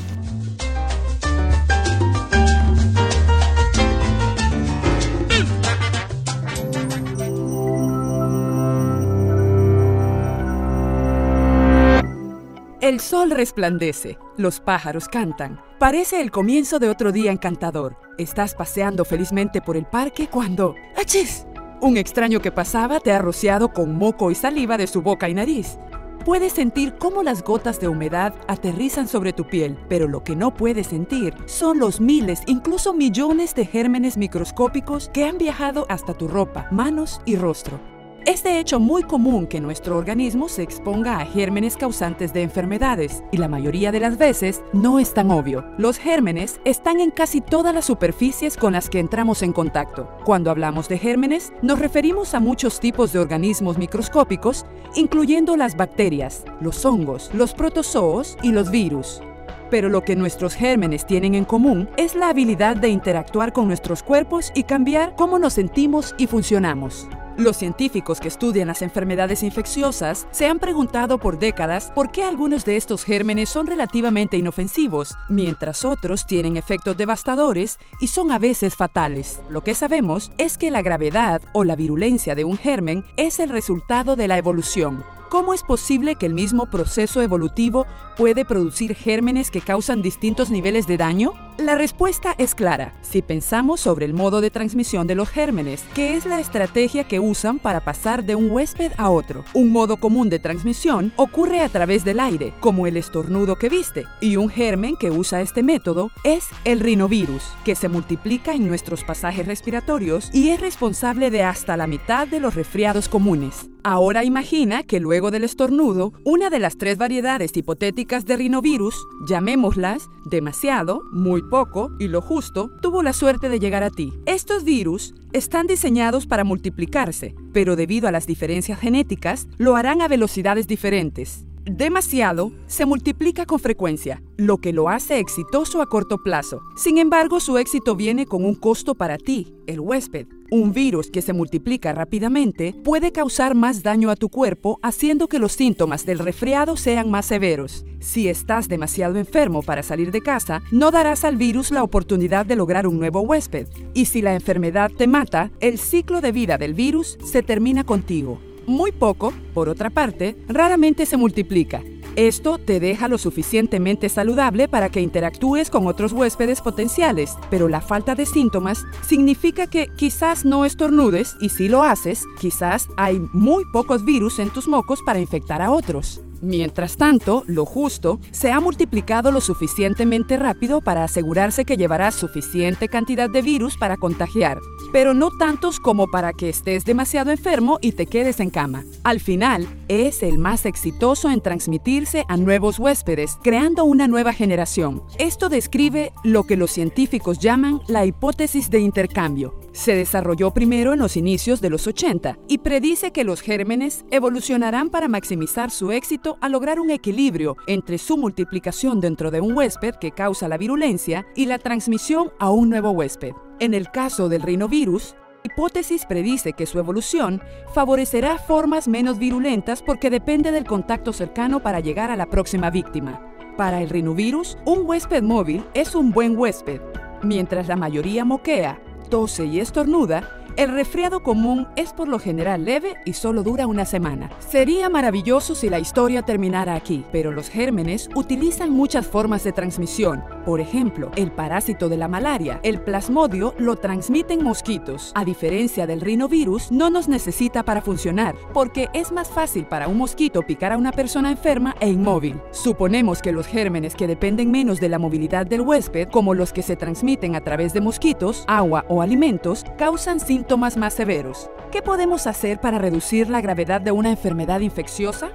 El sol resplandece, los pájaros cantan. Parece el comienzo de otro día encantador. Estás paseando felizmente por el parque cuando... ¡Achis! Un extraño que pasaba te ha rociado con moco y saliva de su boca y nariz. Puedes sentir cómo las gotas de humedad aterrizan sobre tu piel, pero lo que no puedes sentir son los miles, incluso millones de gérmenes microscópicos que han viajado hasta tu ropa, manos y rostro. Es de hecho muy común que nuestro organismo se exponga a gérmenes causantes de enfermedades y la mayoría de las veces no es tan obvio. Los gérmenes están en casi todas las superficies con las que entramos en contacto. Cuando hablamos de gérmenes, nos referimos a muchos tipos de organismos microscópicos, incluyendo las bacterias, los hongos, los protozoos y los virus. Pero lo que nuestros gérmenes tienen en común es la habilidad de interactuar con nuestros cuerpos y cambiar cómo nos sentimos y funcionamos. Los científicos que estudian las enfermedades infecciosas se han preguntado por décadas por qué algunos de estos gérmenes son relativamente inofensivos, mientras otros tienen efectos devastadores y son a veces fatales. Lo que sabemos es que la gravedad o la virulencia de un germen es el resultado de la evolución. ¿Cómo es posible que el mismo proceso evolutivo puede producir gérmenes que causan distintos niveles de daño? La respuesta es clara si pensamos sobre el modo de transmisión de los gérmenes, que es la estrategia que usan para pasar de un huésped a otro. Un modo común de transmisión ocurre a través del aire, como el estornudo que viste, y un germen que usa este método es el rinovirus, que se multiplica en nuestros pasajes respiratorios y es responsable de hasta la mitad de los resfriados comunes. Ahora imagina que luego del estornudo, una de las tres variedades hipotéticas de rinovirus, llamémoslas demasiado, muy poco y lo justo, tuvo la suerte de llegar a ti. Estos virus están diseñados para multiplicarse, pero debido a las diferencias genéticas, lo harán a velocidades diferentes. Demasiado se multiplica con frecuencia, lo que lo hace exitoso a corto plazo. Sin embargo, su éxito viene con un costo para ti, el huésped. Un virus que se multiplica rápidamente puede causar más daño a tu cuerpo, haciendo que los síntomas del resfriado sean más severos. Si estás demasiado enfermo para salir de casa, no darás al virus la oportunidad de lograr un nuevo huésped. Y si la enfermedad te mata, el ciclo de vida del virus se termina contigo. Muy poco, por otra parte, raramente se multiplica. Esto te deja lo suficientemente saludable para que interactúes con otros huéspedes potenciales, pero la falta de síntomas significa que quizás no estornudes y si lo haces, quizás hay muy pocos virus en tus mocos para infectar a otros. Mientras tanto, lo justo se ha multiplicado lo suficientemente rápido para asegurarse que llevarás suficiente cantidad de virus para contagiar, pero no tantos como para que estés demasiado enfermo y te quedes en cama. Al final, es el más exitoso en transmitirse a nuevos huéspedes, creando una nueva generación. Esto describe lo que los científicos llaman la hipótesis de intercambio. Se desarrolló primero en los inicios de los 80 y predice que los gérmenes evolucionarán para maximizar su éxito a lograr un equilibrio entre su multiplicación dentro de un huésped que causa la virulencia y la transmisión a un nuevo huésped. En el caso del rinovirus, hipótesis predice que su evolución favorecerá formas menos virulentas porque depende del contacto cercano para llegar a la próxima víctima. Para el rinovirus, un huésped móvil es un buen huésped. Mientras la mayoría moquea, tose y estornuda, el resfriado común es por lo general leve y solo dura una semana. Sería maravilloso si la historia terminara aquí, pero los gérmenes utilizan muchas formas de transmisión. Por ejemplo, el parásito de la malaria, el plasmodio, lo transmiten mosquitos. A diferencia del rinovirus, no nos necesita para funcionar, porque es más fácil para un mosquito picar a una persona enferma e inmóvil. Suponemos que los gérmenes que dependen menos de la movilidad del huésped, como los que se transmiten a través de mosquitos, agua o alimentos, causan síntomas más severos. ¿Qué podemos hacer para reducir la gravedad de una enfermedad infecciosa?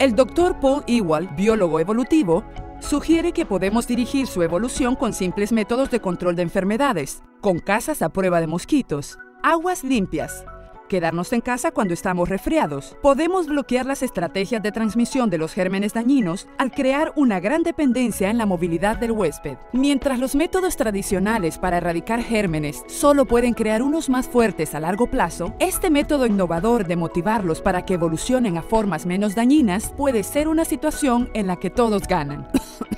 El doctor Paul Ewald, biólogo evolutivo, sugiere que podemos dirigir su evolución con simples métodos de control de enfermedades, con casas a prueba de mosquitos, aguas limpias, quedarnos en casa cuando estamos resfriados. Podemos bloquear las estrategias de transmisión de los gérmenes dañinos al crear una gran dependencia en la movilidad del huésped. Mientras los métodos tradicionales para erradicar gérmenes solo pueden crear unos más fuertes a largo plazo, este método innovador de motivarlos para que evolucionen a formas menos dañinas puede ser una situación en la que todos ganan.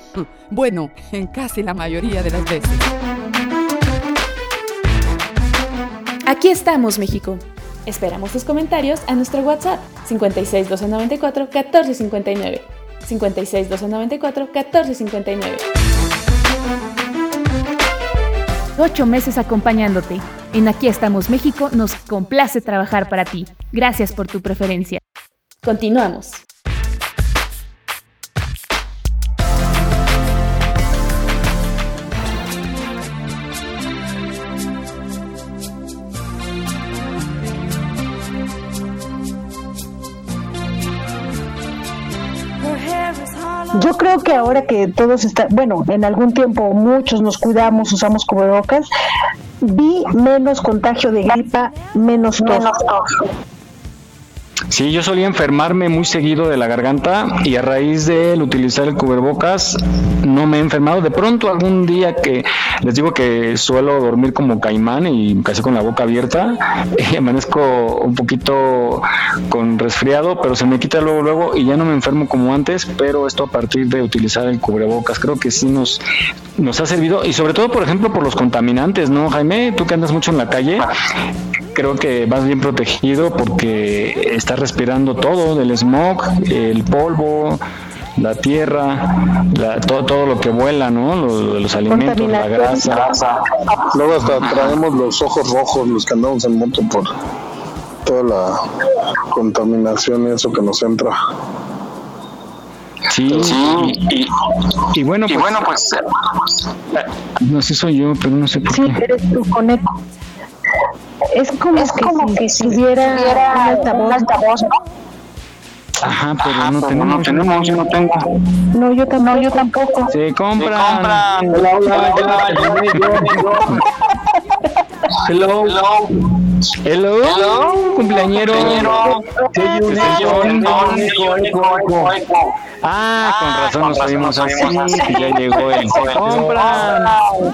bueno, en casi la mayoría de las veces. Aquí estamos, México. Esperamos tus comentarios a nuestro WhatsApp 56 294 1459. 56 294 1459. Ocho meses acompañándote. En Aquí estamos México nos complace trabajar para ti. Gracias por tu preferencia. Continuamos. Yo creo que ahora que todos están, bueno, en algún tiempo muchos nos cuidamos, usamos cubrebocas, vi menos contagio de gripa, menos tos. Sí, yo solía enfermarme muy seguido de la garganta y a raíz del utilizar el cubrebocas no me he enfermado. De pronto algún día que les digo que suelo dormir como caimán y casi con la boca abierta, y amanezco un poquito con resfriado, pero se me quita luego luego y ya no me enfermo como antes, pero esto a partir de utilizar el cubrebocas. Creo que sí nos nos ha servido y sobre todo, por ejemplo, por los contaminantes, ¿no, Jaime? Tú que andas mucho en la calle, creo que vas bien protegido porque estás respirando todo, del smog, el polvo, la tierra, todo, todo lo que vuela, ¿no? Los, los alimentos, la grasa. Luego hasta traemos los ojos rojos, los que andamos en moto por toda la contaminación y eso que nos entra. Sí, y, y, bueno, pues, bueno, pues no sé soy yo, pero no sé por sí, qué. eres tú, conejo. Es como, es que, como si, que si hubiera, un altavoz, ¿no? Ajá, pero Ajá, no, tenemos, no tenemos, yo no tengo. No, yo, no, yo tampoco. Se compran. Se compran. Hello. Hello. Hello. Hello. Cumpleañero. Ah, con razón nos oímos así, que ya llegó el compran.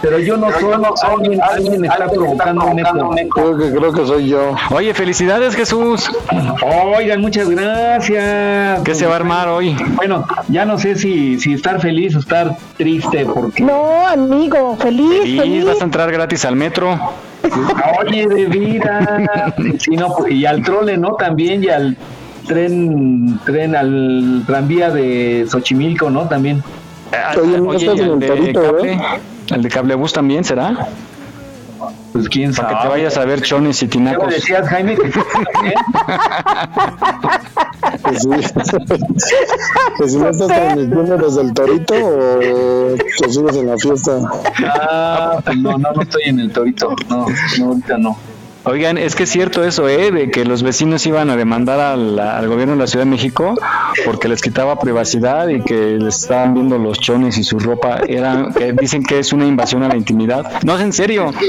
Pero yo no soy, alguien, alguien está provocando un eco. Creo que, creo que soy yo. Oye, felicidades Jesús. Oigan, muchas gracias. ¿Qué se va a armar hoy? Bueno, ya no sé si, si estar feliz o estar triste porque... No, amigo, feliz, feliz. feliz. Vas a entrar gratis al metro. Oye, de vida. Sí, no, y al trole, ¿no? También, y al tren, tren al tranvía de Xochimilco, ¿no? También. Oye, no estás en el de torito, cable, ¿eh? el de cablebús también será. Pues quién sabe. Para que te vayas a ver chones y ¿Qué me tinacos. decías, Jaime? Que Que sí. que si no estás transmitiendo desde el torito o te subes en la fiesta. Ah, pues no, no, no estoy en el torito. No, no, ahorita no. Oigan, es que es cierto eso, ¿eh? De que los vecinos iban a demandar al, al gobierno de la Ciudad de México porque les quitaba privacidad y que les estaban viendo los chones y su ropa. Era, que dicen que es una invasión a la intimidad. No, es en serio.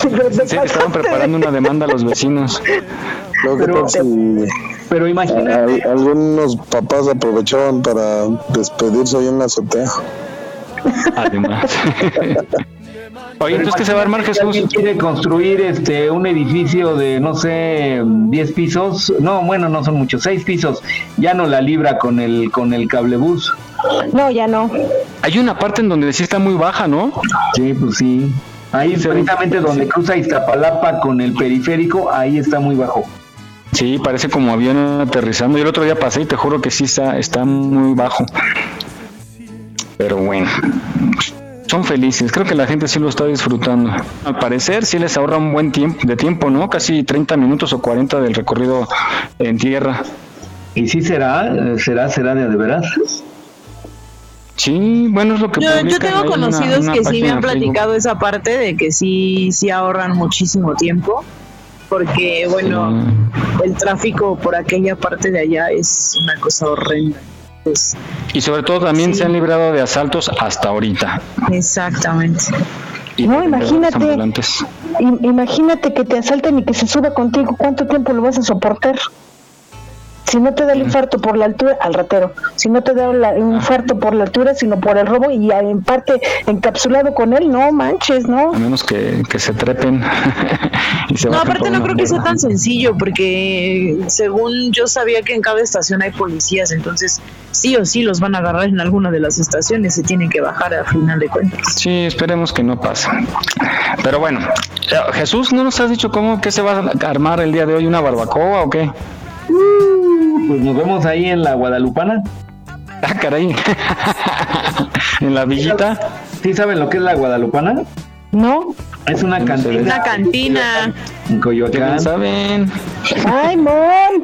En serio, estaban preparando una demanda a los vecinos. Creo que Pero- tal si Pero imagínate. al- algunos papás aprovechaban para despedirse ahí en la azotea. Además. Oye, entonces, ¿qué se va a armar, Si Jesús? alguien quiere construir este un edificio de no sé 10 pisos, no, bueno, no son muchos, 6 pisos, ya no la libra con el con el cablebús. No, ya no. Hay una parte en donde sí está muy baja, ¿no? Sí, pues sí. Ahí precisamente donde cruza Iztapalapa con el periférico, ahí está muy bajo. Sí, parece como avión aterrizando. Yo el otro día pasé y te juro que sí está, está muy bajo. Pero bueno, son felices. Creo que la gente sí lo está disfrutando. Al parecer sí les ahorra un buen tiempo de tiempo, ¿no? Casi 30 minutos o 40 del recorrido en tierra. ¿Y sí será? ¿Será, será de, de veras? Sí, bueno, es lo que Yo, yo tengo una- conocidos una que sí me han Facebook. platicado esa parte de que sí, sí ahorran muchísimo tiempo, porque bueno, el tráfico por aquella parte de allá es una cosa horrenda. Pues, Y sobre todo también se han librado de asaltos hasta ahorita. exactamente. Y No, imagínate. Imagínate que te asalten y que se suba contigo. ¿Cuánto tiempo lo vas a soportar? Si no te da el infarto por la altura, al ratero. Si no te da la- el infarto por la altura, sino por el robo y en parte encapsulado con él, no manches, ¿no? A menos que, que se trepen. y se No, aparte no creo que sea tan sencillo, porque según yo sabía que en cada estación hay policías, entonces sí o sí los van a agarrar en alguna de las estaciones, se tienen que bajar a final de cuentas. Sí, esperemos que no pase. Pero bueno, eh, Jesús, ¿no nos has dicho cómo que se va a armar el día de hoy? ¿Una barbacoa o qué? Pues nos vemos ahí en la Guadalupana. Ah, caray. en la villita. ¿Sí saben lo que es la Guadalupana? No. Es una cantina Una cantina. en Coyoacán. ¿Saben? ¡Ay, mon!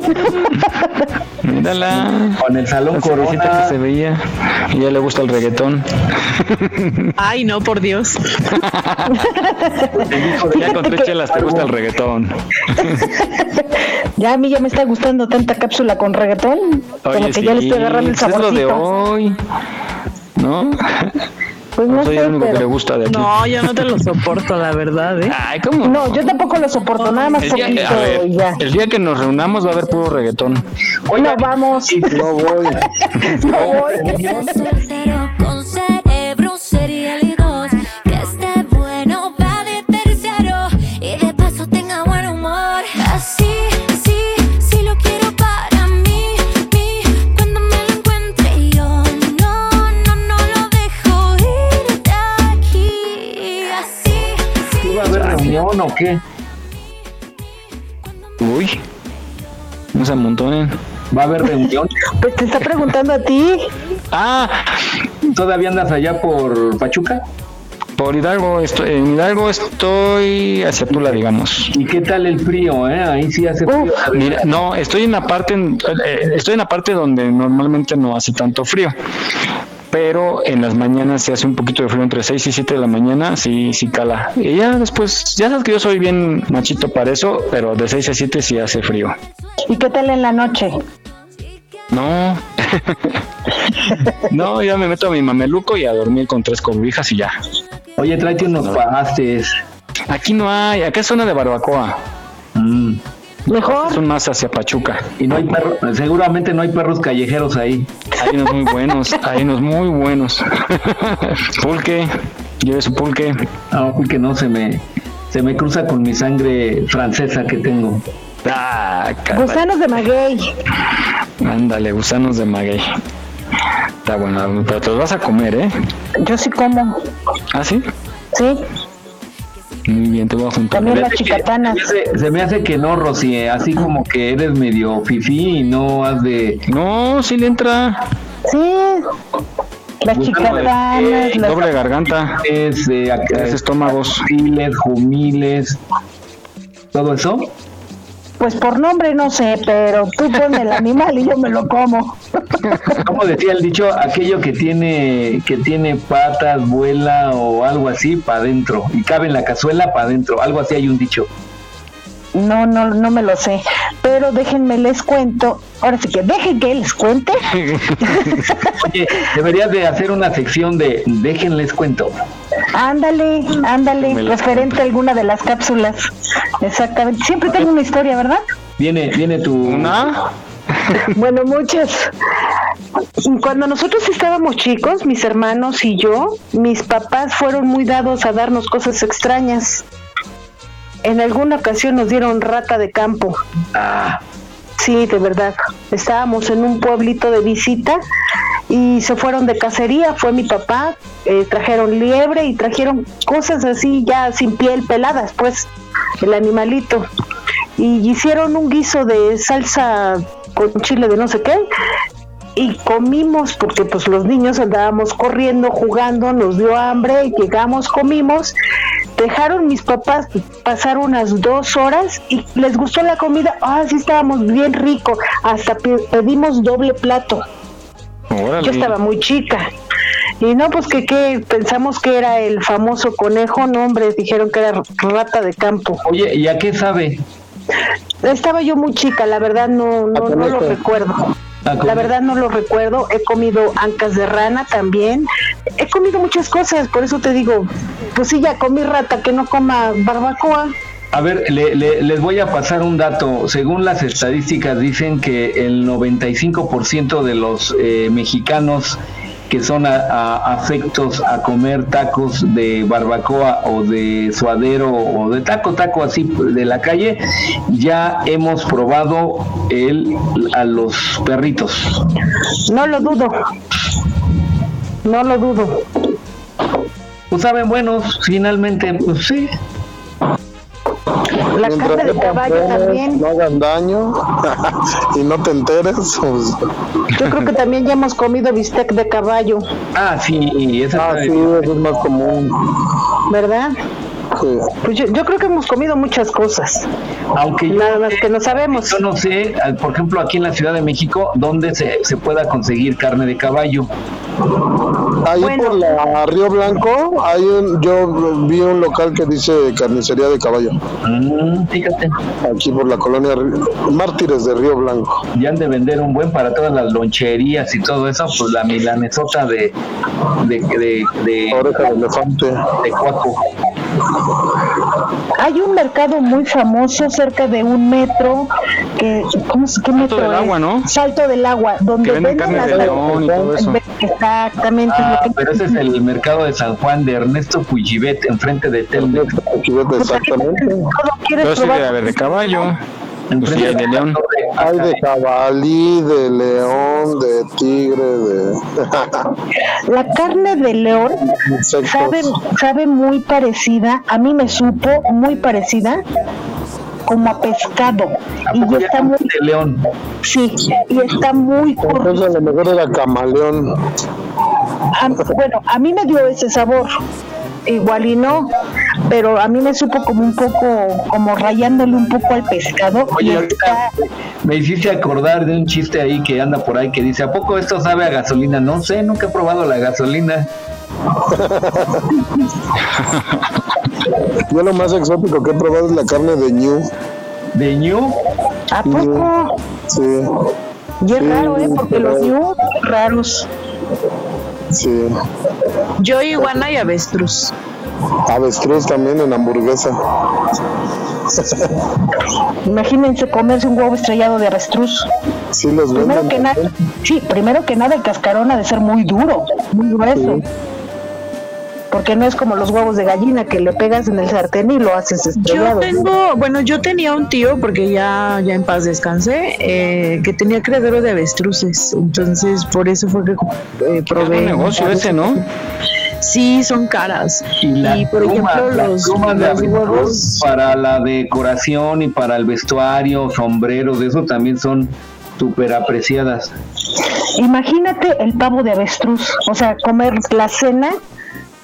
Mírala. Con el Salón Corona. que se veía. Y ya le gusta el reggaetón. Ay, no, por Dios. ya con tres chelas te gusta el reggaetón. Ya a mí ya me está gustando tanta cápsula con reggaetón. como que ya le estoy agarrando el pues es lo de saborcito. hoy. ¿No? Pues no soy sé, el único que pero- le gusta de aquí. No, yo no te lo soporto, la verdad, ¿eh? Ay, ¿cómo? No, yo tampoco lo soporto, nada más El día, poquito a ver, y ya. el día que nos reunamos va a haber puro reggaetón. no vamos. No voy. No voy. O qué? Uy, no se amontonen. ¿Va a haber reunión? Pues te está preguntando a ti. Ah, ¿Todavía andas allá por Pachuca? por Hidalgo, estoy, en Hidalgo estoy hacia Tula, digamos. ¿Y qué tal el frío, eh? Ahí sí hace frío. Mira, no, estoy en la parte, en- eh, estoy en la parte donde normalmente no hace tanto frío. Pero en las mañanas se hace un poquito de frío entre 6 y 7 de la mañana, sí, sí cala. Y ya después, ya sabes que yo soy bien machito para eso, pero de 6 a 7 sí hace frío. ¿Y qué tal en la noche? No. no, ya me meto a mi mameluco y a dormir con tres cobijas y ya. Oye, tráete unos pastes. Aquí no hay, acá es zona de barbacoa. Mm. Mejor. Son más hacia Pachuca. Y no hay perros, seguramente no hay perros callejeros ahí. Hay unos muy buenos, hay unos muy buenos. pulque, lleve su pulque. No, porque no se me, se me cruza con mi sangre francesa que tengo. Ah. Gusanos de maguey. Ándale, gusanos de maguey. Está bueno, pero te los vas a comer, ¿eh? Yo sí como. ¿Ah, sí? Sí, Muy bien, te voy a juntar. también las chicatanas. Se, me hace- se me hace que no, Rosy, eh, así como que eres medio fifí y no has de... No, sí le entra. Sí. Las de chicatanas, las... Doble garganta. Es, eh, acá- Tres estómagos. Files, jumiles, todo eso. Pues por nombre no sé, pero tú ponme el animal y yo me lo como. Como decía el dicho, aquello que tiene que tiene patas, vuela o algo así para adentro y cabe en la cazuela para adentro, algo así hay un dicho. No, no, no me lo sé. Pero déjenme les cuento. Ahora sí que dejen que les cuente. Oye, deberías de hacer una sección de déjenles cuento. Ándale, ándale, referente a alguna de las cápsulas. Exactamente. Siempre tengo una historia, ¿verdad? Viene, viene tu ¿Una? Bueno, muchas. Cuando nosotros estábamos chicos, mis hermanos y yo, mis papás fueron muy dados a darnos cosas extrañas. En alguna ocasión nos dieron rata de campo. Ah, Sí, de verdad. Estábamos en un pueblito de visita y se fueron de cacería, fue mi papá, eh, trajeron liebre y trajeron cosas así ya sin piel peladas, pues el animalito. Y hicieron un guiso de salsa con chile de no sé qué y comimos porque pues los niños andábamos corriendo, jugando, nos dio hambre, llegamos, comimos, dejaron mis papás pasar unas dos horas y les gustó la comida, ah, sí estábamos bien rico, hasta pedimos doble plato. Yo estaba muy chica. Y no, pues que, que pensamos que era el famoso conejo, no hombre, dijeron que era rata de campo. Oye, ¿y a qué sabe? Estaba yo muy chica, la verdad no, no, no lo recuerdo. La verdad no lo recuerdo. He comido ancas de rana también. He comido muchas cosas, por eso te digo, pues sí, ya comí rata, que no coma barbacoa. A ver, les voy a pasar un dato. Según las estadísticas dicen que el 95% de los eh, mexicanos que son afectos a comer tacos de barbacoa o de suadero o de taco, taco así de la calle, ya hemos probado el, a los perritos. No lo dudo. No lo dudo. Pues saben buenos, finalmente, pues sí. La carne de caballo también. No hagan daño y no te enteres. Pues. Yo creo que también ya hemos comido bistec de caballo. Ah, sí, esa ah, sí, eso es más común. ¿Verdad? Pues yo, creo que hemos comido muchas cosas. Aunque nada más que no sabemos. Yo no sé, por ejemplo, aquí en la Ciudad de México, dónde se, se pueda conseguir carne de caballo. Ahí por la Río Blanco, hay un, yo vi un local que dice carnicería de caballo. Mm, fíjate. Aquí por la colonia Mártires de Río Blanco. Ya han de vender un buen para todas las loncherías y todo eso, pues la milanesota de de de, de, oreja de elefante. De cuaco. Hay un mercado muy famoso cerca de un metro que ¿cómo se qué metro Salto del agua, ¿no? Salto del agua, donde que venden carne de león y todo eso. Exactamente. Ah, pero ese es el mercado de San Juan de Ernesto Pujibet, enfrente de Telmex. exactamente. Pero sí debe haber de caballo. Pues hay de león. Hay de jabalí, de león, de tigre, de... La carne de león sabe, sabe muy parecida, a mí me supo muy parecida como a pescado. y ya está muy de león. Sí, y está muy Entonces a lo mejor era camaleón. bueno, a mí me dio ese sabor igual y no, pero a mí me supo como un poco, como rayándole un poco al pescado. Oye, me hiciste acordar de un chiste ahí que anda por ahí que dice, ¿a poco esto sabe a gasolina? No sé, nunca he probado la gasolina. Yo lo más exótico que he probado es la carne de ñu. ¿De ñu? ¿A poco? Sí. Y es raro, ¿eh? Porque los ñu raros. Sí. Yo iguana y avestruz. Avestruz también en hamburguesa. Imagínense comerse un huevo estrellado de avestruz. Sí, los primero que nada, sí, primero que nada el cascarón ha de ser muy duro, muy grueso porque no es como los huevos de gallina que le pegas en el sartén y lo haces estrellado. Yo tengo, bueno, yo tenía un tío, porque ya, ya en paz descansé, eh, que tenía credero de avestruces, entonces por eso fue que eh, probé. Es un negocio ese, ¿no? Sí, son caras. Y, por ejemplo, los, huevos para la decoración y para el vestuario, sombreros, eso también son súper apreciadas. Imagínate el pavo de avestruz, o sea, comer la cena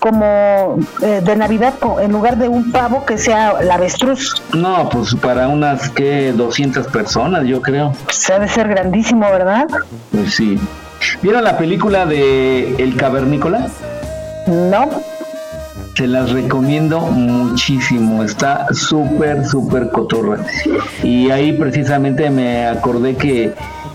como eh, de Navidad en lugar de un pavo que sea la avestruz. No, pues para unas que 200 personas, yo creo. Se ha de ser grandísimo, ¿verdad? Pues sí. ¿Vieron la película de El Cavernícola? No. Se las recomiendo muchísimo, está súper, súper cotorra. Y ahí precisamente me acordé que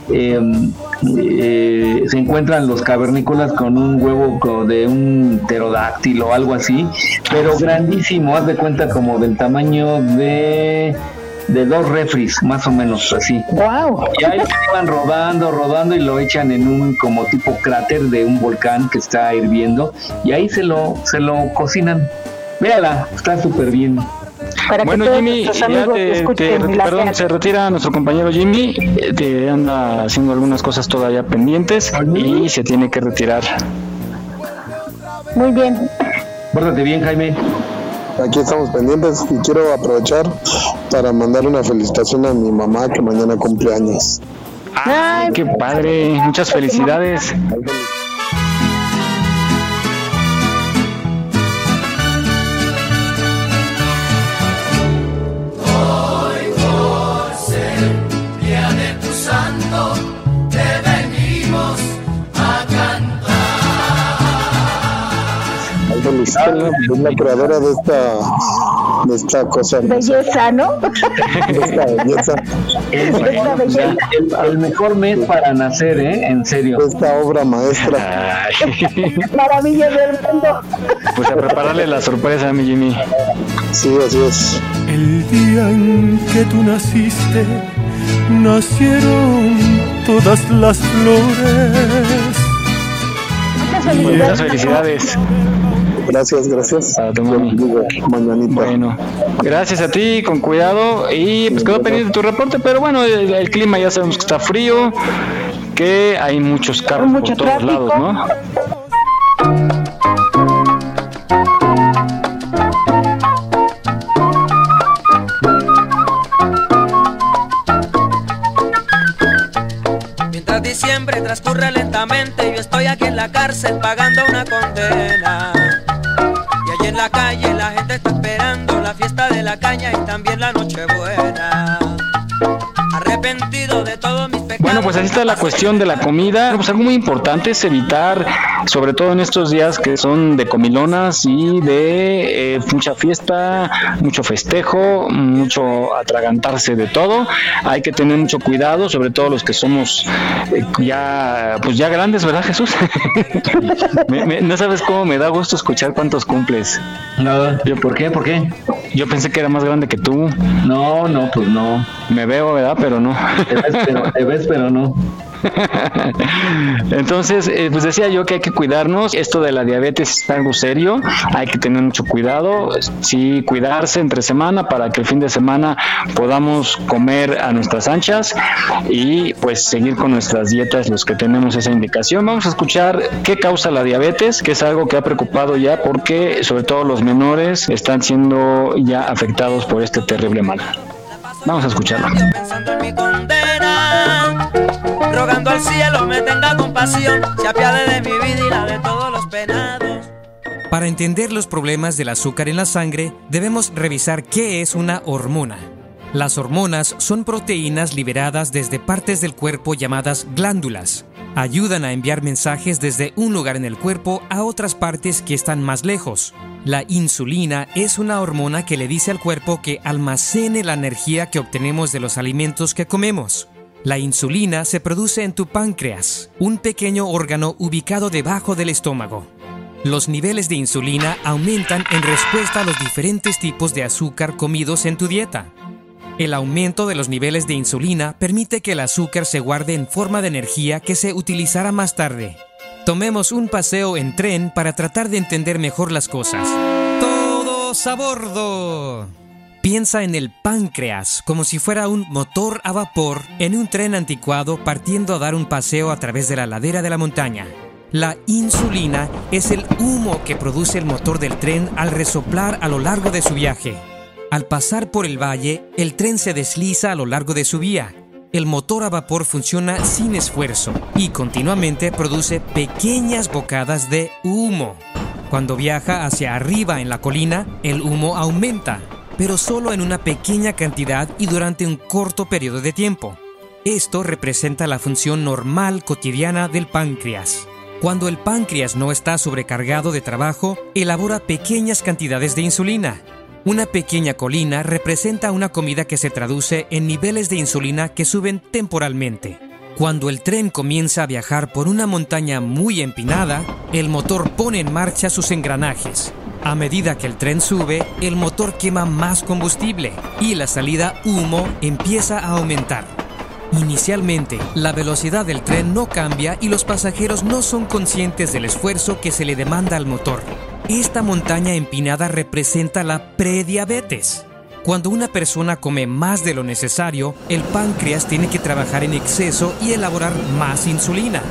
Em, eh, se encuentran los cavernícolas con un huevo de un pterodáctilo o algo así, pero grandísimo, haz de cuenta como del tamaño de de dos refris, más o menos así. Wow. Y ahí van rodando, rodando y lo echan en un como tipo cráter de un volcán que está hirviendo y ahí se lo se lo cocinan. Véala, está súper bien. Para que Bueno, todos Jimmy, nuestros ya amigos te, escuchen te- la perdón, se retira nuestro compañero Jimmy, te anda haciendo algunas cosas todavía pendientes y se tiene que retirar. Muy bien. Pórtate bien, Jaime. Aquí estamos pendientes y quiero aprovechar para mandar una felicitación a mi mamá que mañana cumple años. Ay, qué padre, muchas felicidades. Es la creadora de esta, de esta cosa. Belleza, ¿no? De esta belleza. Esta belleza. El, el mejor mes para nacer, ¿eh? En serio. Esta obra maestra. Maravilla del mundo. Pues a prepararle la sorpresa a mi Jimmy. Sí, así es. El día en que tú naciste, nacieron todas las flores. Muchas felicidades. Gracias, gracias. A tu mami. Mañanita. Bueno, gracias a ti, con cuidado. Y pues quedó pendiente tu reporte, pero bueno, el, el clima ya sabemos que está frío, que hay muchos carros Mucho por todos tráfico. lados, ¿no? Mientras diciembre transcurre lentamente, yo estoy aquí en la cárcel pagando una condena. Y también la Nochebuena. Arrepentido de todos mis pecados. Bueno, pues así está la cuestión de la comida. Pues algo muy importante es evitar, sobre todo en estos días que son de comilonas y de eh, mucha fiesta, mucho festejo, mucho atragantarse de todo. Hay que tener mucho cuidado, sobre todo los que somos eh, ya, pues ya grandes, ¿verdad, Jesús? Me- me- no sabes cómo me da gusto escuchar cuántos cumples. No, ¿por qué? ¿Por qué? Yo pensé que era más grande que tú. No, no, pues no. Me veo, ¿verdad? Pero no. Te ves, pero, te ves, pero no. Entonces, eh, pues decía yo que hay que cuidarnos. Esto de la diabetes es algo serio. Hay que tener mucho cuidado. Sí, cuidarse entre semana para que el fin de semana podamos comer a nuestras anchas y pues seguir con nuestras dietas los que tenemos esa indicación. Vamos a escuchar qué causa la diabetes, que es algo que ha preocupado ya porque sobre todo los menores están siendo ya afectados por este terrible mal. Vamos a escucharlo. Rogando al cielo me tenga compasión, se apiade de mi vida y la de todos los penados. Para entender los problemas del azúcar en la sangre, debemos revisar qué es una hormona. Las hormonas son proteínas liberadas desde partes del cuerpo llamadas glándulas. Ayudan a enviar mensajes desde un lugar en el cuerpo a otras partes que están más lejos. La insulina es una hormona que le dice al cuerpo que almacene la energía que obtenemos de los alimentos que comemos. La insulina se produce en tu páncreas, un pequeño órgano ubicado debajo del estómago. Los niveles de insulina aumentan en respuesta a los diferentes tipos de azúcar comidos en tu dieta. El aumento de los niveles de insulina permite que el azúcar se guarde en forma de energía que se utilizará más tarde. Tomemos un paseo en tren para tratar de entender mejor las cosas. ¡Todos a bordo! Piensa en el páncreas como si fuera un motor a vapor en un tren anticuado partiendo a dar un paseo a través de la ladera de la montaña. La insulina es el humo que produce el motor del tren al resoplar a lo largo de su viaje. Al pasar por el valle, el tren se desliza a lo largo de su vía. El motor a vapor funciona sin esfuerzo y continuamente produce pequeñas bocadas de humo. Cuando viaja hacia arriba en la colina, el humo aumenta, pero solo en una pequeña cantidad y durante un corto periodo de tiempo. Esto representa la función normal cotidiana del páncreas. Cuando el páncreas no está sobrecargado de trabajo, elabora pequeñas cantidades de insulina. Una pequeña colina representa una comida que se traduce en niveles de insulina que suben temporalmente. Cuando el tren comienza a viajar por una montaña muy empinada, el motor pone en marcha sus engranajes. A medida que el tren sube, el motor quema más combustible y la salida humo empieza a aumentar. Inicialmente, la velocidad del tren no cambia y los pasajeros no son conscientes del esfuerzo que se le demanda al motor. Esta montaña empinada representa la prediabetes. Cuando una persona come más de lo necesario, el páncreas tiene que trabajar en exceso y elaborar más insulina.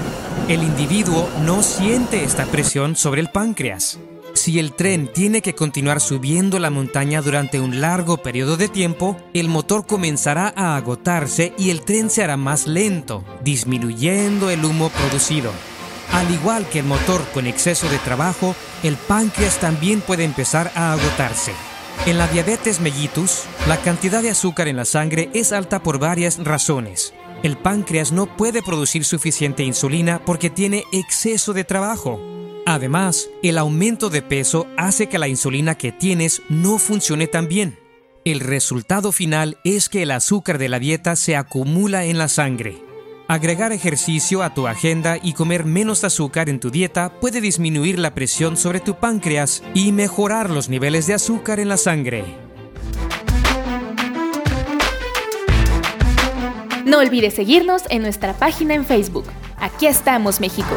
El individuo no siente esta presión sobre el páncreas. Si el tren tiene que continuar subiendo la montaña durante un largo periodo de tiempo, el motor comenzará a agotarse y el tren se hará más lento, disminuyendo el humo producido. Al igual que el motor con exceso de trabajo, el páncreas también puede empezar a agotarse. En la diabetes mellitus, la cantidad de azúcar en la sangre es alta por varias razones. El páncreas no puede producir suficiente insulina porque tiene exceso de trabajo. Además, el aumento de peso hace que la insulina que tienes no funcione tan bien. El resultado final es que el azúcar de la dieta se acumula en la sangre. Agregar ejercicio a tu agenda y comer menos azúcar en tu dieta puede disminuir la presión sobre tu páncreas y mejorar los niveles de azúcar en la sangre. No olvides seguirnos en nuestra página en Facebook. Aquí estamos, México.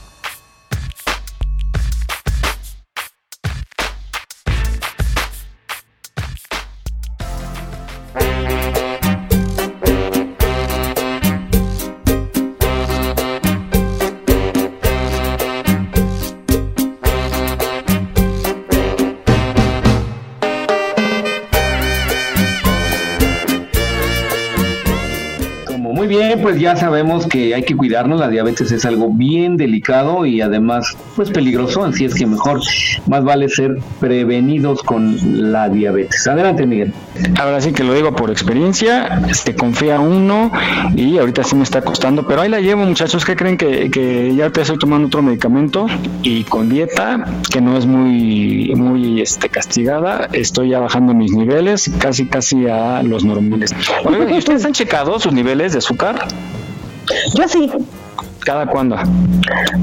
Ya sabemos que hay que cuidarnos, la diabetes es algo bien delicado y además pues peligroso, así es que mejor más vale ser prevenidos con la diabetes. Adelante, Miguel. Ahora sí que lo digo por experiencia, este confía uno y ahorita sí me está costando, pero ahí la llevo muchachos, que creen que, que ya te estoy tomando otro medicamento y con dieta, que no es muy, muy este, castigada, estoy ya bajando mis niveles casi casi a los normales. Oigan, ¿y ustedes han checado sus niveles de azúcar? Yo sí, ¿Cada cuándo?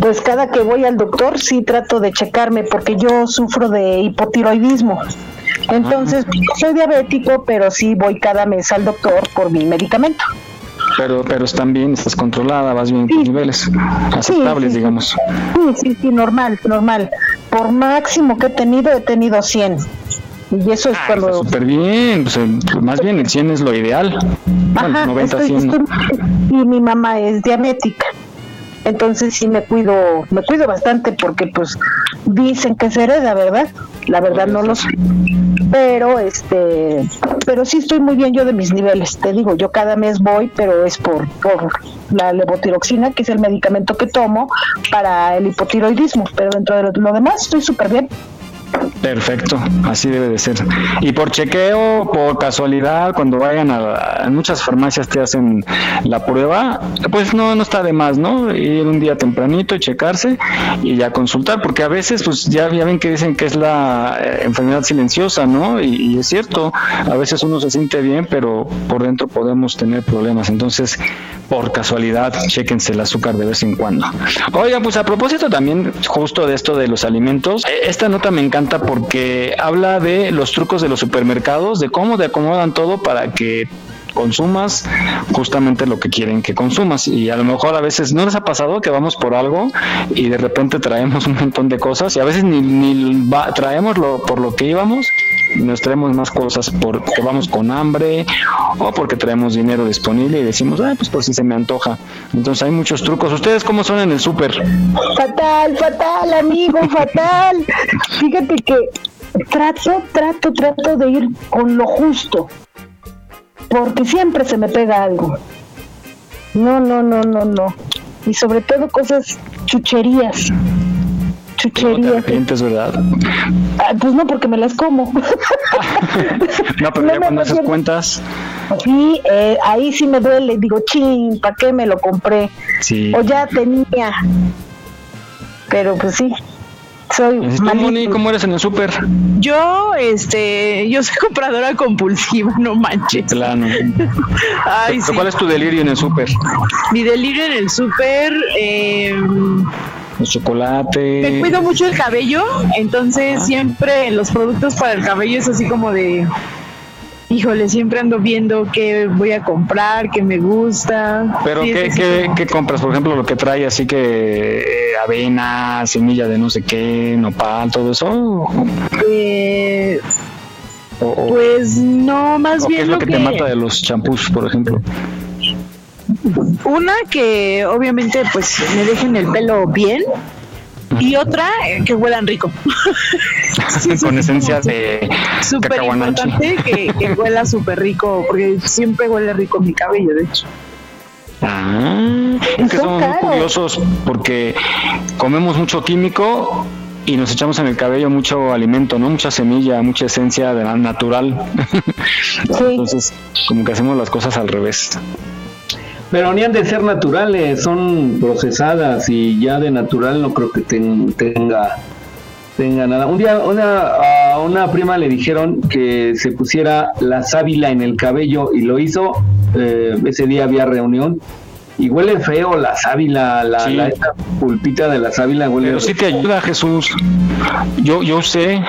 pues cada que voy al doctor sí trato de checarme porque yo sufro de hipotiroidismo. Entonces, soy diabético, pero sí voy cada mes al doctor por mi medicamento. Pero, pero están bien, estás controlada, vas bien en tus niveles aceptables, digamos. Sí, sí, sí, normal, normal. Por máximo que he tenido, he tenido 100. Y eso es cuando... Súper bien, pues, más bien el 100 es lo ideal. Bueno, Ajá, 90, estoy- 100. ¿no? estoy- y mi mamá es diabética. Entonces sí me cuido, me cuido bastante porque pues dicen que se hereda, ¿verdad? La verdad no lo sé. Pero este, pero sí estoy muy bien yo de mis niveles. Te digo, yo cada mes voy, pero es por, por la levotiroxina, que es el medicamento que tomo para el hipotiroidismo. Pero dentro de lo, lo demás estoy súper bien. Perfecto, así debe de ser. Y por chequeo, por casualidad, cuando vayan a, muchas farmacias te hacen la prueba, pues no, no está de más, ¿no? Ir un día tempranito y checarse y ya consultar, porque a veces, pues ya, ya ven que dicen que es la eh, enfermedad silenciosa, ¿no? Y, y es cierto, a veces uno se siente bien, pero por dentro podemos tener problemas. Entonces, por casualidad, chequense el azúcar de vez en cuando. Oiga, pues a propósito también justo de esto de los alimentos, eh, esta nota me encanta porque habla de los trucos de los supermercados, de cómo te acomodan todo para que consumas justamente lo que quieren que consumas y a lo mejor a veces no les ha pasado que vamos por algo y de repente traemos un montón de cosas y a veces ni, ni va- traemos lo, por lo que íbamos nos traemos más cosas porque vamos con hambre o porque traemos dinero disponible y decimos, ah, pues por si se me antoja. Entonces hay muchos trucos. ¿Ustedes cómo son en el súper? Fatal, fatal, amigo, fatal. Fíjate que trato, trato, trato de ir con lo justo. Porque siempre se me pega algo. No, no, no, no, no. Y sobre todo cosas chucherías. No te Chucherías. ¿verdad? Ah, pues no, porque me las como. No, pero ya cuando haces cuentas, Sí, eh, ahí sí me duele. Digo, ching, ¿para qué me lo compré? sí. O ya tenía. Pero pues sí, soy ¿Y tú, Moni, cómo eres en el súper? Yo, este, yo soy compradora compulsiva, no manches. Plano. Ay, ¿Pero sí. ¿Cuál es tu delirio en el súper? Mi delirio en el súper, eh, El chocolate. me cuido mucho el cabello, entonces siempre los productos para el cabello es así como de híjole, siempre ando viendo qué voy a comprar, qué me gusta. Pero Sí, ¿qué, qué, qué compras? Por ejemplo, lo que trae así que eh, avena, semilla de no sé qué, nopal, todo eso. ¿O, Eh, o- pues no, más o qué bien es lo que, te mata de los champús, por ejemplo? Una que obviamente pues me dejen el pelo bien y otra eh, que huelan rico. Con esencia de Súper importante que, que huela súper rico porque siempre huele rico mi cabello, de hecho. Ah, es que somos muy curiosos porque comemos mucho químico y nos echamos en el cabello mucho alimento, ¿no? Mucha semilla, mucha esencia de la natural. Entonces, como que hacemos las cosas al revés. Pero ni han de ser naturales, son procesadas y ya de natural no creo que ten- tenga tenga nada. Un día una, a una prima le dijeron que se pusiera la sábila en el cabello y lo hizo. eh, ese día había reunión y huele feo la sábila, la, Sí. la- esa pulpita de la sábila huele Pero sí te ayuda, Jesús. Yo, yo usé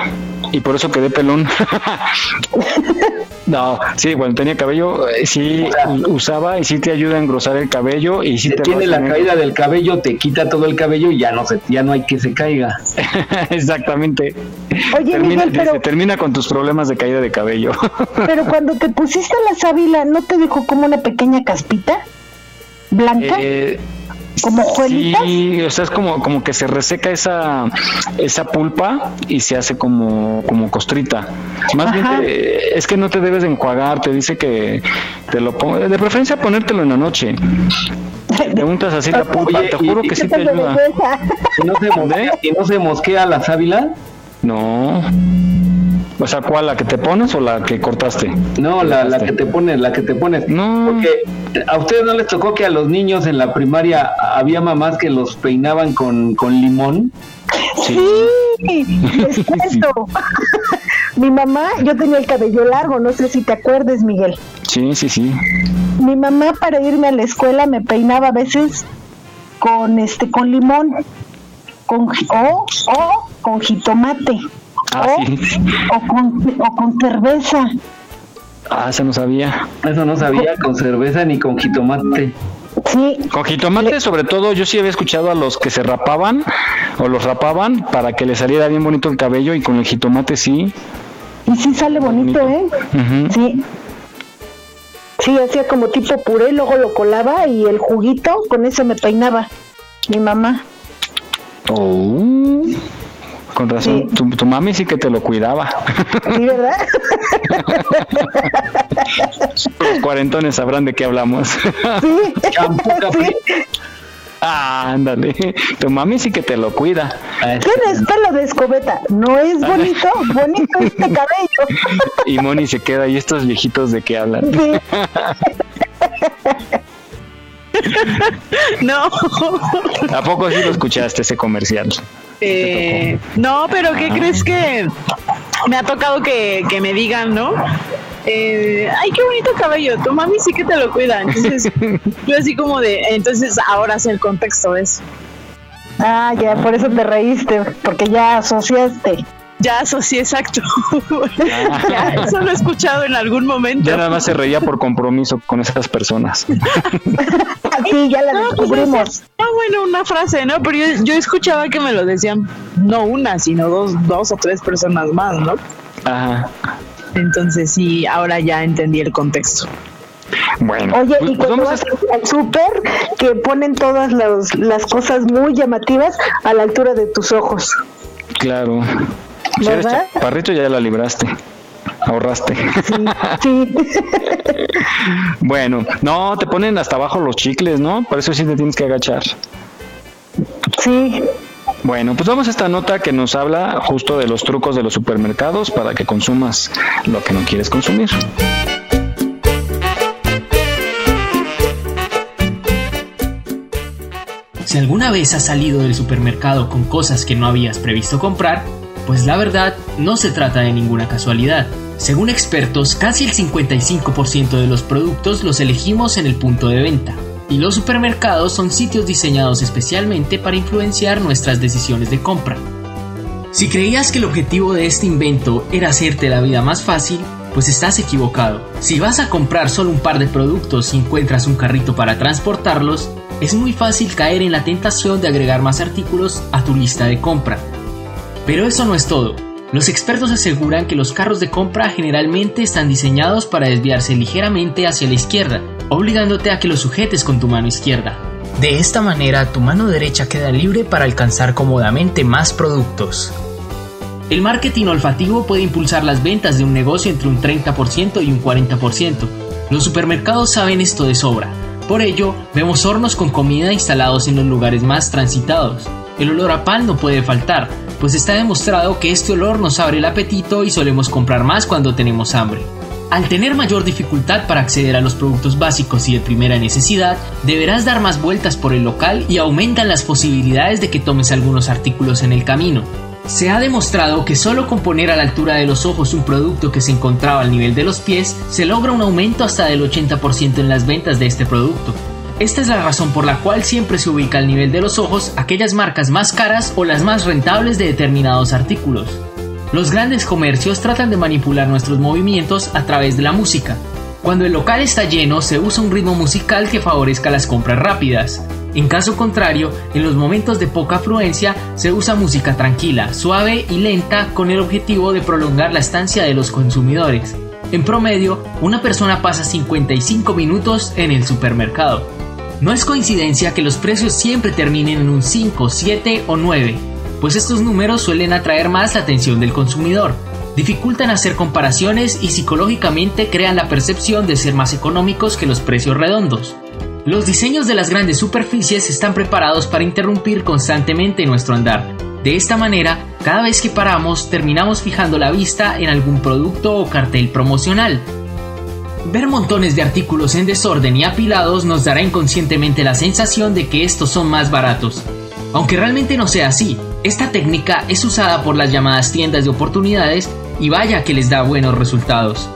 y por eso quedé pelón. no, sí, cuando tenía cabello, eh, sí usaba y sí te ayuda a engrosar el cabello y sí te, tiene la tener- caída del cabello, te quita todo el cabello y ya no se, ya no hay que se caiga. Exactamente. Oye, termina, Miguel, pero- dice, termina con tus problemas de caída de cabello. Pero cuando te pusiste la sábila, ¿no te dejó como una pequeña caspita? ¿Blanca? Eh, ¿Como hojuelitas? Sí, o sea, es como, como que se reseca esa, esa pulpa y se hace como, como costrita. Más bien, te- es que no te debes de enjuagar, te dice que te lo pongas, de preferencia ponértelo en la noche. Te untas así la pulpa, Oye, te y- juro y que qué sí te ayuda. ¿Y no, se mosquea, ¿Y no se mosquea la sábila? No. O sea, ¿cuál? ¿La que te pones o la que cortaste? No, la, la que te pones, la que te pones. No. Porque a ustedes no les tocó que a los niños en la primaria había mamás que los peinaban con, con limón. Sí, les cuento. Mi mamá, yo tenía el cabello largo, no sé si te acuerdes, Miguel. Sí, sí, sí. Mi mamá para irme a la escuela me peinaba a veces con este con limón, con o, o con jitomate, Ah, o, sí. o con o con cerveza. Ah, eso no sabía. Eso no sabía con cerveza ni con jitomate. Sí. Con jitomate, sobre todo, yo sí había escuchado a los que se rapaban o los rapaban para que les saliera bien bonito el cabello y con el jitomate sí. Y sí sale bonito, ¿eh? Sí. Sí, hacía como tipo puré, luego lo colaba y el juguito, con eso me peinaba mi mamá. Oh, con razón, tu, tu mami sí que te lo cuidaba. Sí, ¿verdad? Los cuarentones sabrán de qué hablamos. Sí. sí. Ah, ándale. Tu mami sí que te lo cuida. Tienes pelo de escobeta. No es bonito, bonito este cabello. Y Moni se queda y estos viejitos de qué hablan. Sí. No. ¿A poco sí lo escuchaste ese comercial? Eh, no, pero ¿qué Ah. crees que me ha tocado que, que me digan, no? Eh, ay, qué bonito cabello, tu mami sí que te lo cuida. Entonces, yo así como de, entonces ahora sé el contexto eso. Ah, ya, por eso te reíste, porque ya asociaste. Ya asocié, exacto. ya, eso lo he escuchado en algún momento. Ya nada más se reía por compromiso con esas personas. Sí, ya la No, pues, descubrimos. Ah, bueno, una frase, ¿no? Pero yo, yo escuchaba que me lo decían no una, sino dos, dos o tres personas más, ¿no? Ajá. Entonces sí, ahora ya entendí el contexto. Bueno, Oye, pues- y pues cuando vamos vas al súper, que ponen todas las, las cosas muy llamativas a la altura de tus ojos. Claro. Si eres chaparrito ya la libraste. Ahorraste. Sí. bueno, no, te ponen hasta abajo los chicles, ¿no? Por eso sí te tienes que agachar. Sí. Bueno, pues vamos a esta nota que nos habla justo de los trucos de los supermercados para que consumas lo que no quieres consumir. Si alguna vez has salido del supermercado con cosas que no habías previsto comprar, pues la verdad no se trata de ninguna casualidad. Según expertos, casi el 55% de los productos los elegimos en el punto de venta, y los supermercados son sitios diseñados especialmente para influenciar nuestras decisiones de compra. Si creías que el objetivo de este invento era hacerte la vida más fácil, pues estás equivocado. Si vas a comprar solo un par de productos y encuentras un carrito para transportarlos, es muy fácil caer en la tentación de agregar más artículos a tu lista de compra. Pero eso no es todo. Los expertos aseguran que los carros de compra generalmente están diseñados para desviarse ligeramente hacia la izquierda, obligándote a que los sujetes con tu mano izquierda. De esta manera, tu mano derecha queda libre para alcanzar cómodamente más productos. El marketing olfativo puede impulsar las ventas de un negocio entre un 30% y un 40%. Los supermercados saben esto de sobra. Por ello, vemos hornos con comida instalados en los lugares más transitados. El olor a pan no puede faltar, pues está demostrado que este olor nos abre el apetito y solemos comprar más cuando tenemos hambre. Al tener mayor dificultad para acceder a los productos básicos y de primera necesidad, deberás dar más vueltas por el local y aumentan las posibilidades de que tomes algunos artículos en el camino. Se ha demostrado que solo con poner a la altura de los ojos un producto que se encontraba al nivel de los pies, se logra un aumento hasta del 80% en las ventas de este producto. Esta es la razón por la cual siempre se ubica al nivel de los ojos aquellas marcas más caras o las más rentables de determinados artículos. Los grandes comercios tratan de manipular nuestros movimientos a través de la música. Cuando el local está lleno, se usa un ritmo musical que favorezca las compras rápidas. En caso contrario, en los momentos de poca afluencia, se usa música tranquila, suave y lenta con el objetivo de prolongar la estancia de los consumidores. En promedio, una persona pasa 55 minutos en el supermercado. No es coincidencia que los precios siempre terminen en un 5, 7 o 9, pues estos números suelen atraer más la atención del consumidor, dificultan hacer comparaciones y psicológicamente crean la percepción de ser más económicos que los precios redondos. Los diseños de las grandes superficies están preparados para interrumpir constantemente nuestro andar. De esta manera, cada vez que paramos, terminamos fijando la vista en algún producto o cartel promocional. Ver montones de artículos en desorden y apilados nos dará inconscientemente la sensación de que estos son más baratos. Aunque realmente no sea así, esta técnica es usada por las llamadas tiendas de oportunidades y vaya que les da buenos resultados.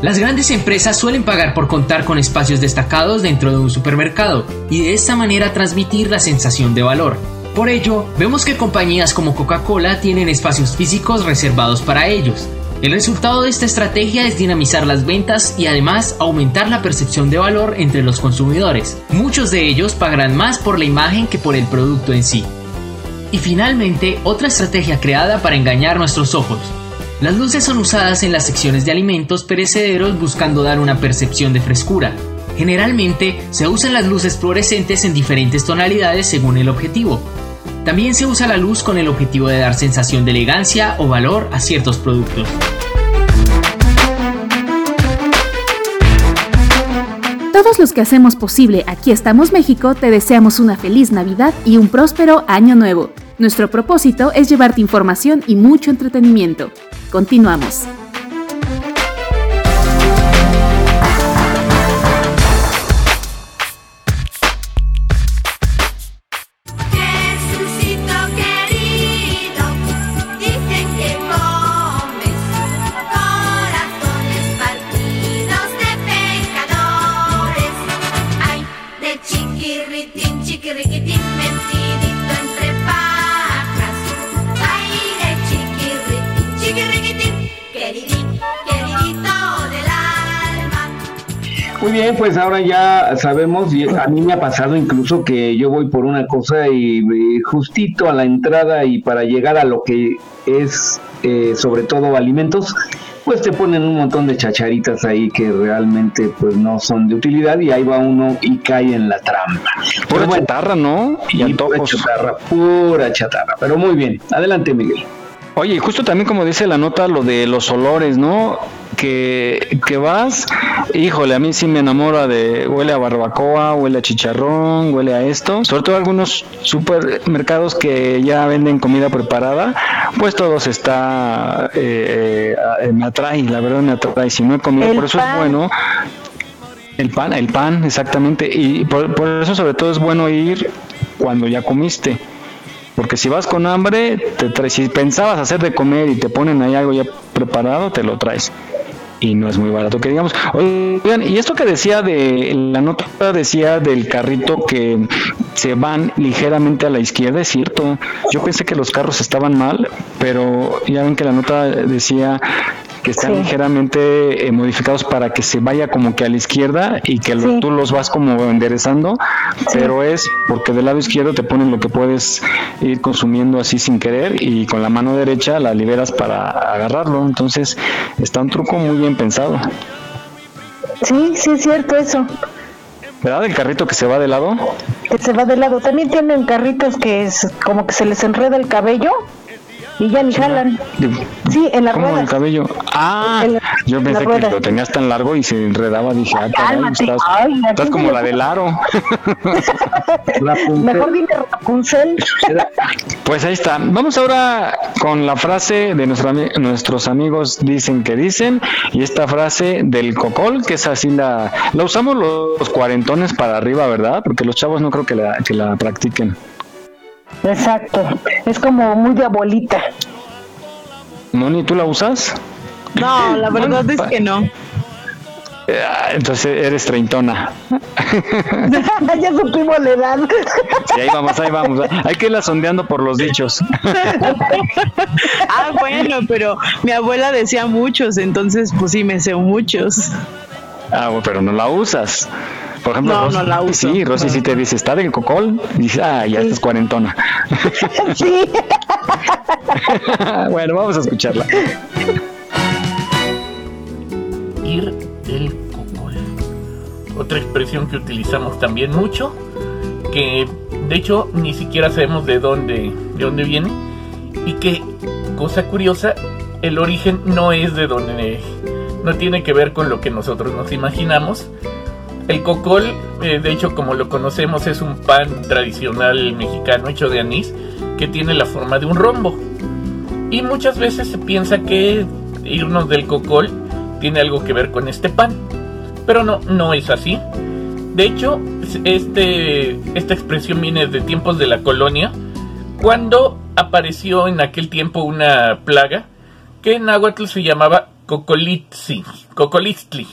Las grandes empresas suelen pagar por contar con espacios destacados dentro de un supermercado y de esta manera transmitir la sensación de valor. Por ello, vemos que compañías como Coca-Cola tienen espacios físicos reservados para ellos. El resultado de esta estrategia es dinamizar las ventas y además aumentar la percepción de valor entre los consumidores. Muchos de ellos pagarán más por la imagen que por el producto en sí. Y finalmente, otra estrategia creada para engañar nuestros ojos. Las luces son usadas en las secciones de alimentos perecederos buscando dar una percepción de frescura. Generalmente se usan las luces fluorescentes en diferentes tonalidades según el objetivo. También se usa la luz con el objetivo de dar sensación de elegancia o valor a ciertos productos. Todos los que hacemos posible Aquí estamos México te deseamos una feliz Navidad y un próspero año nuevo. Nuestro propósito es llevarte información y mucho entretenimiento. Continuamos. Pues ahora ya sabemos, y a mí me ha pasado incluso que yo voy por una cosa y, y justito a la entrada y para llegar a lo que es eh, sobre todo alimentos, pues te ponen un montón de chacharitas ahí que realmente pues no son de utilidad y ahí va uno y cae en la trampa. Pura chatarra, ¿no? Y pura chatarra, pura chatarra. Pero muy bien, adelante Miguel. Oye, y justo también como dice la nota, lo de los olores, ¿no? Que, que vas, híjole, a mí sí me enamora de, huele a barbacoa, huele a chicharrón, huele a esto. Sobre todo algunos supermercados que ya venden comida preparada, pues todos está, eh, eh, me atrae, la verdad me atrae. Si no he comido, El por eso pan. es bueno. El pan, el pan, exactamente. Y por, por eso sobre todo es bueno ir cuando ya comiste. Porque si vas con hambre, te traes, si pensabas hacer de comer y te ponen ahí algo ya preparado, te lo traes. Y no es muy barato que digamos. Oigan, y esto que decía de la nota decía del carrito que se van ligeramente a la izquierda, es cierto. Yo pensé que los carros estaban mal, pero ya ven que la nota decía que están Sí. ligeramente eh, modificados para que se vaya como que a la izquierda y que lo- tú los vas como enderezando, pero es porque del lado izquierdo te ponen lo que puedes ir consumiendo así sin querer y con la mano derecha la liberas para agarrarlo. Entonces está un truco muy bien pensado. Sí, sí es cierto eso. ¿Verdad? El carrito que se va de lado. Que se va de lado. También tienen carritos que es como que se les enreda el cabello y ya ni jalan. Sí, en las ¿Cómo el cabello? Ah, la- yo en pensé que lo tenías tan largo y se enredaba. Dije, ah, caray, estás, Ay, ¿a estás como la del aro. Mejor dime Rapunzel. Pues ahí está. Vamos ahora con la frase de nuestro ami- nuestros amigos dicen que dicen y esta frase del cocol, que es así la la usamos los, los cuarentones para arriba, ¿verdad? Porque los chavos no creo que la, que la practiquen. Exacto. Es como muy de abuelita. Moni, ¿tú la usas? No, la verdad Bueno, es que no. Eh, Entonces eres treintona. ya supimos la edad. Y ahí vamos, ahí vamos. Hay que irla sondeando por los dichos. Ah, bueno, pero mi abuela decía muchos, entonces pues sí me sé muchos. Ah, bueno, pero no la usas. Por ejemplo, No, Rosy- no la uso. Sí, Rosy sí te dice, está del cocol. Y dice, ah, ya estás cuarentona. Sí. bueno, vamos a escucharla. ir del cocol. Otra expresión que utilizamos también mucho, que de hecho ni siquiera sabemos de dónde, de dónde viene, y que, cosa curiosa, el origen no es de donde, no tiene que ver con lo que nosotros nos imaginamos. El cocol, eh, de hecho como lo conocemos, es un pan tradicional mexicano hecho de anís que tiene la forma de un rombo. Y muchas veces se piensa que irnos del cocol tiene algo que ver con este pan. Pero no, no es así. De hecho, este, esta expresión viene de tiempos de la colonia, cuando apareció en aquel tiempo una plaga que en náhuatl se llamaba Cocolitzi, Cocolistli,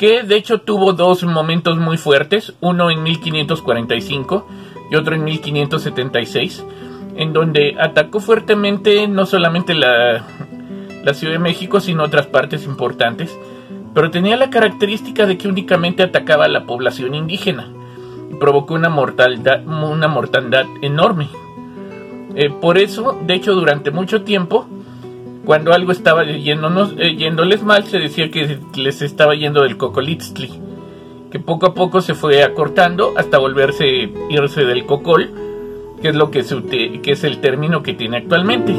que de hecho tuvo dos momentos muy fuertes, uno en 1545 y otro en 1576, en donde atacó fuertemente no solamente la, la Ciudad de México, sino otras partes importantes, pero tenía la característica de que únicamente atacaba a la población indígena y provocó una mortalidad, una mortandad enorme. Eh, por eso, de hecho, durante mucho tiempo, cuando algo estaba eh, yéndoles mal, se decía que les estaba yendo del cocolitzli, que poco a poco se fue acortando hasta volverse irse del cocol, que es lo que es el término que tiene actualmente.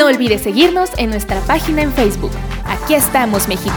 No olvides seguirnos en nuestra página en Facebook. Aquí estamos, México.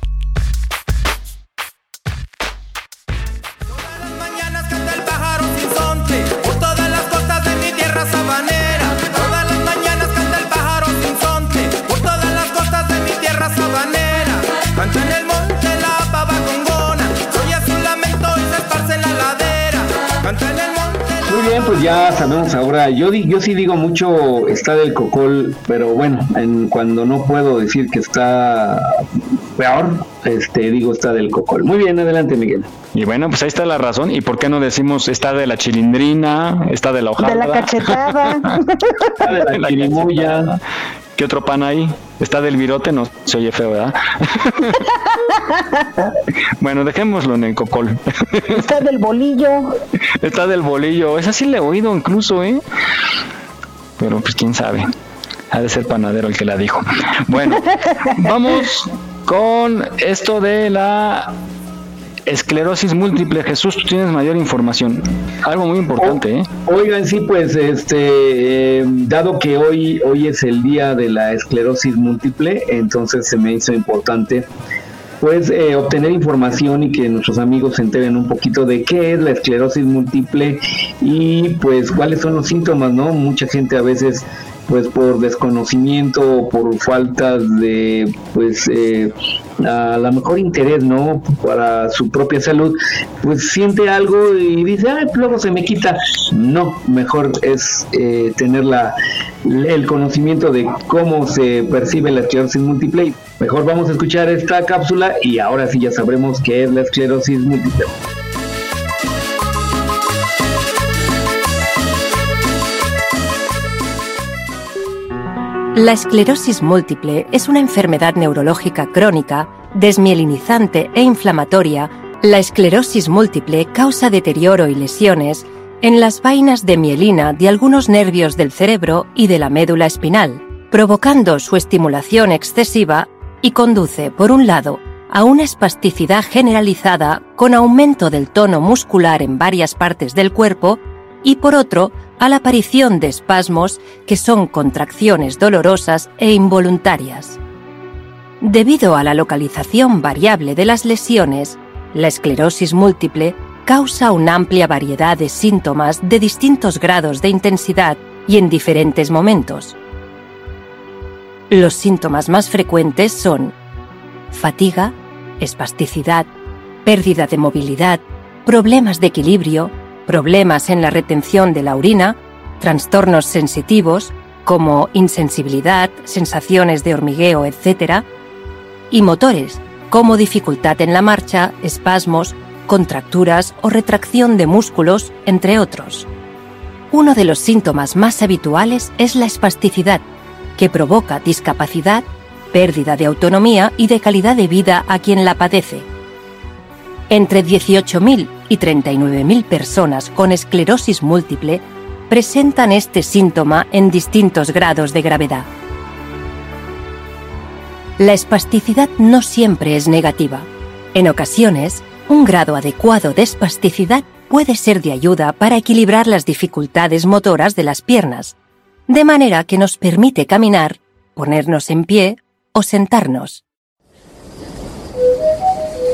Sabemos ahora. Yo, di- yo sí digo mucho está del cocol, pero bueno, en, cuando no puedo decir que está peor, este digo está del cocol. Muy bien, adelante Miguel. Y bueno, pues ahí está la razón. ¿Y por qué no decimos está de la chilindrina, está de la hojada? De la cachetada. de la chirimoya. ¿Qué otro pan hay? Está del virote, no se oye feo, ¿verdad? bueno, dejémoslo en el cocol. Está del bolillo. Está del bolillo. Esa sí le he oído incluso, ¿eh? Pero pues quién sabe. Ha de ser panadero el que la dijo. Bueno, vamos con esto de la esclerosis múltiple. Jesús, tú tienes mayor información. Algo muy importante, ¿eh? Oigan, sí, pues este, eh, dado que hoy, hoy es el día de la esclerosis múltiple, entonces se me hizo importante pues eh, obtener información y que nuestros amigos se enteren un poquito de qué es la esclerosis múltiple y pues cuáles son los síntomas, ¿no? Mucha gente a veces pues por desconocimiento o por falta de pues eh, a lo mejor interés, ¿no? Para su propia salud, pues siente algo y dice, ay, luego se me quita. No, mejor es eh, tener la, el conocimiento de cómo se percibe la esclerosis múltiple. Mejor vamos a escuchar esta cápsula y ahora sí ya sabremos qué es la esclerosis múltiple. La esclerosis múltiple es una enfermedad neurológica crónica, desmielinizante e inflamatoria. La esclerosis múltiple causa deterioro y lesiones en las vainas de mielina de algunos nervios del cerebro y de la médula espinal, provocando su estimulación excesiva y conduce, por un lado, a una espasticidad generalizada con aumento del tono muscular en varias partes del cuerpo y por otro, a la aparición de espasmos que son contracciones dolorosas e involuntarias. Debido a la localización variable de las lesiones, la esclerosis múltiple causa una amplia variedad de síntomas de distintos grados de intensidad y en diferentes momentos. Los síntomas más frecuentes son fatiga, espasticidad, pérdida de movilidad, problemas de equilibrio, problemas en la retención de la orina, trastornos sensitivos como insensibilidad, sensaciones de hormigueo, etc., y motores como dificultad en la marcha, espasmos, contracturas o retracción de músculos, entre otros. Uno de los síntomas más habituales es la espasticidad, que provoca discapacidad, pérdida de autonomía y de calidad de vida a quien la padece. Entre 18.000 y 39.000 personas con esclerosis múltiple presentan este síntoma en distintos grados de gravedad. La espasticidad no siempre es negativa. En ocasiones, un grado adecuado de espasticidad puede ser de ayuda para equilibrar las dificultades motoras de las piernas, de manera que nos permite caminar, ponernos en pie o sentarnos.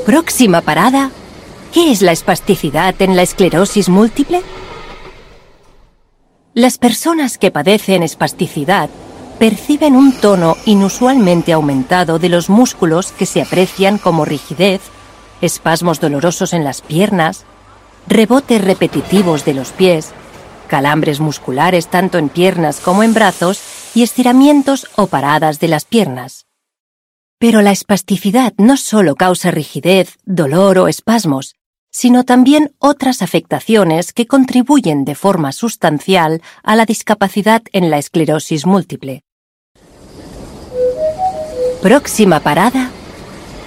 Próxima parada. ¿Qué es la espasticidad en la esclerosis múltiple? Las personas que padecen espasticidad perciben un tono inusualmente aumentado de los músculos que se aprecian como rigidez, espasmos dolorosos en las piernas, rebotes repetitivos de los pies, calambres musculares tanto en piernas como en brazos y estiramientos o paradas de las piernas. Pero la espasticidad no solo causa rigidez, dolor o espasmos, sino también otras afectaciones que contribuyen de forma sustancial a la discapacidad en la esclerosis múltiple. Próxima parada.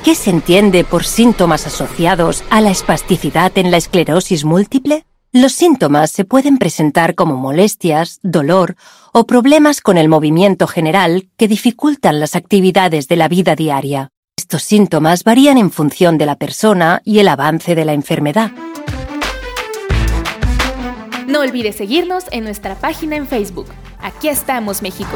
¿Qué se entiende por síntomas asociados a la espasticidad en la esclerosis múltiple? Los síntomas se pueden presentar como molestias, dolor o problemas con el movimiento general que dificultan las actividades de la vida diaria. Estos síntomas varían en función de la persona y el avance de la enfermedad. No olvides seguirnos en nuestra página en Facebook. Aquí estamos, México.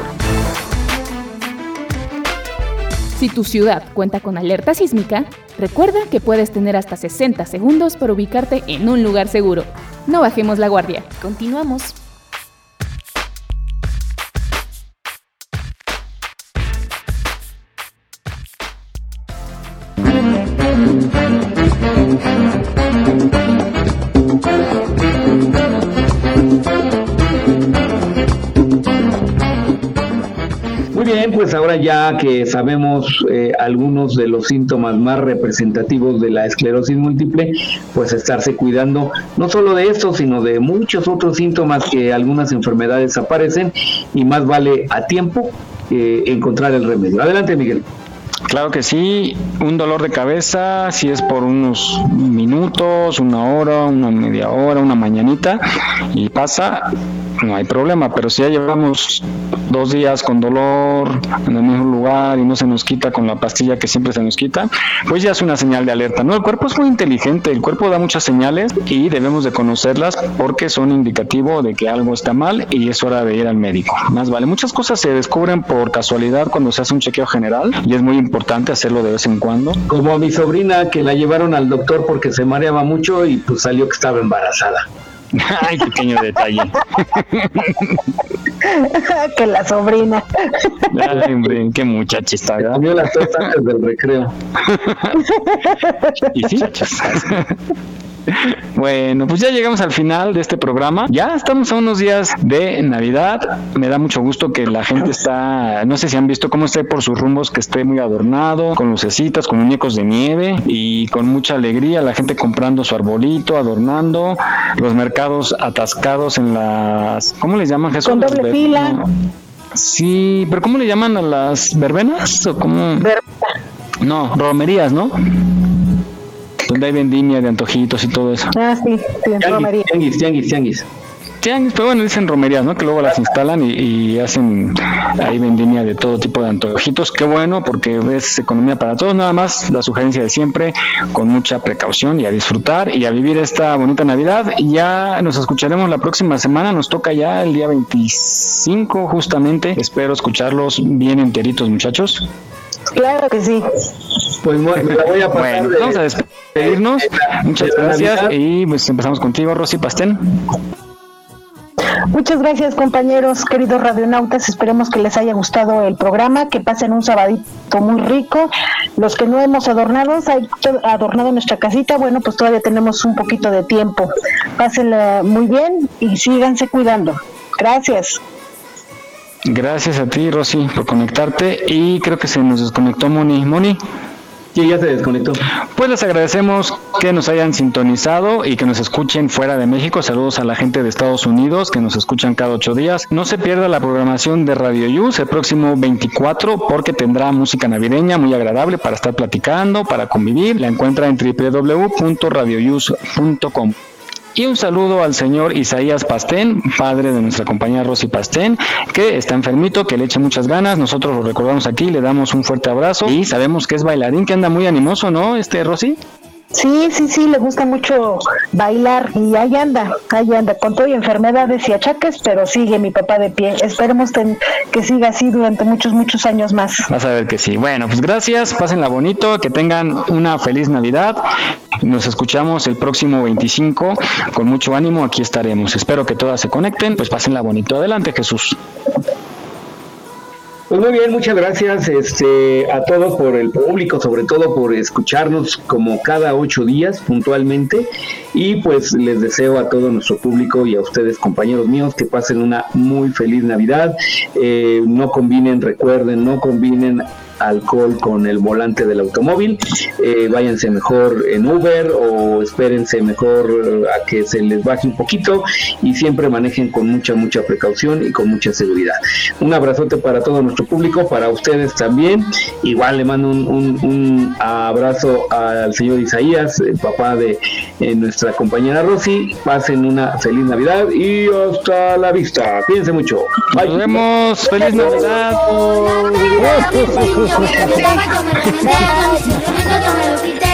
Si tu ciudad cuenta con alerta sísmica, recuerda que puedes tener hasta 60 segundos para ubicarte en un lugar seguro. No bajemos la guardia. Continuamos. Ahora ya que sabemos eh, algunos de los síntomas más representativos de la esclerosis múltiple, pues estarse cuidando no solo de esto, sino de muchos otros síntomas que algunas enfermedades aparecen y más vale a tiempo eh, encontrar el remedio. Adelante, Miguel. Claro que sí, un dolor de cabeza, si es por unos minutos, una hora, una media hora, una mañanita y pasa, no hay problema, pero si ya llevamos dos días con dolor en el mismo lugar y no se nos quita con la pastilla que siempre se nos quita, pues ya es una señal de alerta. No, el cuerpo es muy inteligente, el cuerpo da muchas señales y debemos de conocerlas porque son indicativo de que algo está mal y es hora de ir al médico. Más vale, muchas cosas se descubren por casualidad cuando se hace un chequeo general y es muy importante hacerlo de vez en cuando. Como a mi sobrina que la llevaron al doctor porque se mareaba mucho y pues salió que estaba embarazada. Ay, pequeño detalle. que la sobrina. Ay, hombre, qué muchacha está. las tortas antes del recreo. Y sí. Bueno, pues ya llegamos al final de este programa. Ya estamos a unos días de Navidad. Me da mucho gusto que la gente está, no sé si han visto cómo esté por sus rumbos, que esté muy adornado, con lucecitas, con muñecos de nieve y con mucha alegría. La gente comprando su arbolito, adornando, los mercados atascados en las, ¿cómo les llaman Jesús? Con doble ver- fila. Sí, pero ¿cómo le llaman a las verbenas? ¿O cómo? No, romerías, ¿no? Donde hay vendimia de antojitos y todo eso. Ah, sí, sí, en romería. Tianguis, tianguis, tianguis. Tianguis, pero bueno, dicen romerías, ¿no? Que luego las instalan y, y hacen ahí vendimia de todo tipo de antojitos. Qué bueno, porque es economía para todos. Nada más la sugerencia de siempre, con mucha precaución y a disfrutar y a vivir esta bonita Navidad. Y ya nos escucharemos la próxima semana. Nos toca ya el día 25, justamente. Espero escucharlos bien enteritos, muchachos. Claro que sí. Pues me la voy a pasar Bueno, de- vamos a despedirnos. Muchas de gracias. Y pues empezamos contigo, Rosy Pastén. Muchas gracias compañeros, queridos radionautas. Esperemos que les haya gustado el programa, que pasen un sabadito muy rico. Los que no hemos adornado, hay adornado nuestra casita, bueno, pues todavía tenemos un poquito de tiempo. Pásenla muy bien y síganse cuidando. Gracias. Gracias a ti, Rosy, por conectarte. Y creo que se nos desconectó Moni. Moni. Sí, ya se desconectó. Pues les agradecemos que nos hayan sintonizado y que nos escuchen fuera de México. Saludos a la gente de Estados Unidos que nos escuchan cada ocho días. No se pierda la programación de Radio Yus el próximo 24 porque tendrá música navideña muy agradable para estar platicando, para convivir. La encuentra en www.radioyus.com. Y un saludo al señor Isaías Pastén, padre de nuestra compañera Rosy Pastén, que está enfermito, que le eche muchas ganas. Nosotros lo recordamos aquí, le damos un fuerte abrazo y sabemos que es bailarín, que anda muy animoso, ¿no? Este Rosy. Sí, sí, sí, le gusta mucho bailar y ahí anda, ahí anda, con todo y enfermedades y achaques, pero sigue mi papá de pie. Esperemos que siga así durante muchos, muchos años más. Vas a ver que sí. Bueno, pues gracias, pásenla bonito, que tengan una feliz Navidad. Nos escuchamos el próximo 25 con mucho ánimo, aquí estaremos. Espero que todas se conecten, pues pásenla bonito. Adelante, Jesús. Pues muy bien, muchas gracias este, a todos por el público, sobre todo por escucharnos como cada ocho días puntualmente. Y pues les deseo a todo nuestro público y a ustedes, compañeros míos, que pasen una muy feliz Navidad. Eh, no combinen, recuerden, no combinen alcohol con el volante del automóvil. Eh, váyanse mejor en Uber o espérense mejor eh, a que se les baje un poquito y siempre manejen con mucha, mucha precaución y con mucha seguridad. Un abrazote para todo nuestro público, para ustedes también. Igual le mando un, un- un abrazo al señor Isaías, el papá de eh, nuestra compañera Rosy. Pasen una feliz Navidad y hasta la vista. Cuídense mucho. Bye. Nos vemos. Feliz Navidad. Yo me remendé, yo me remendé, yo me lo quité.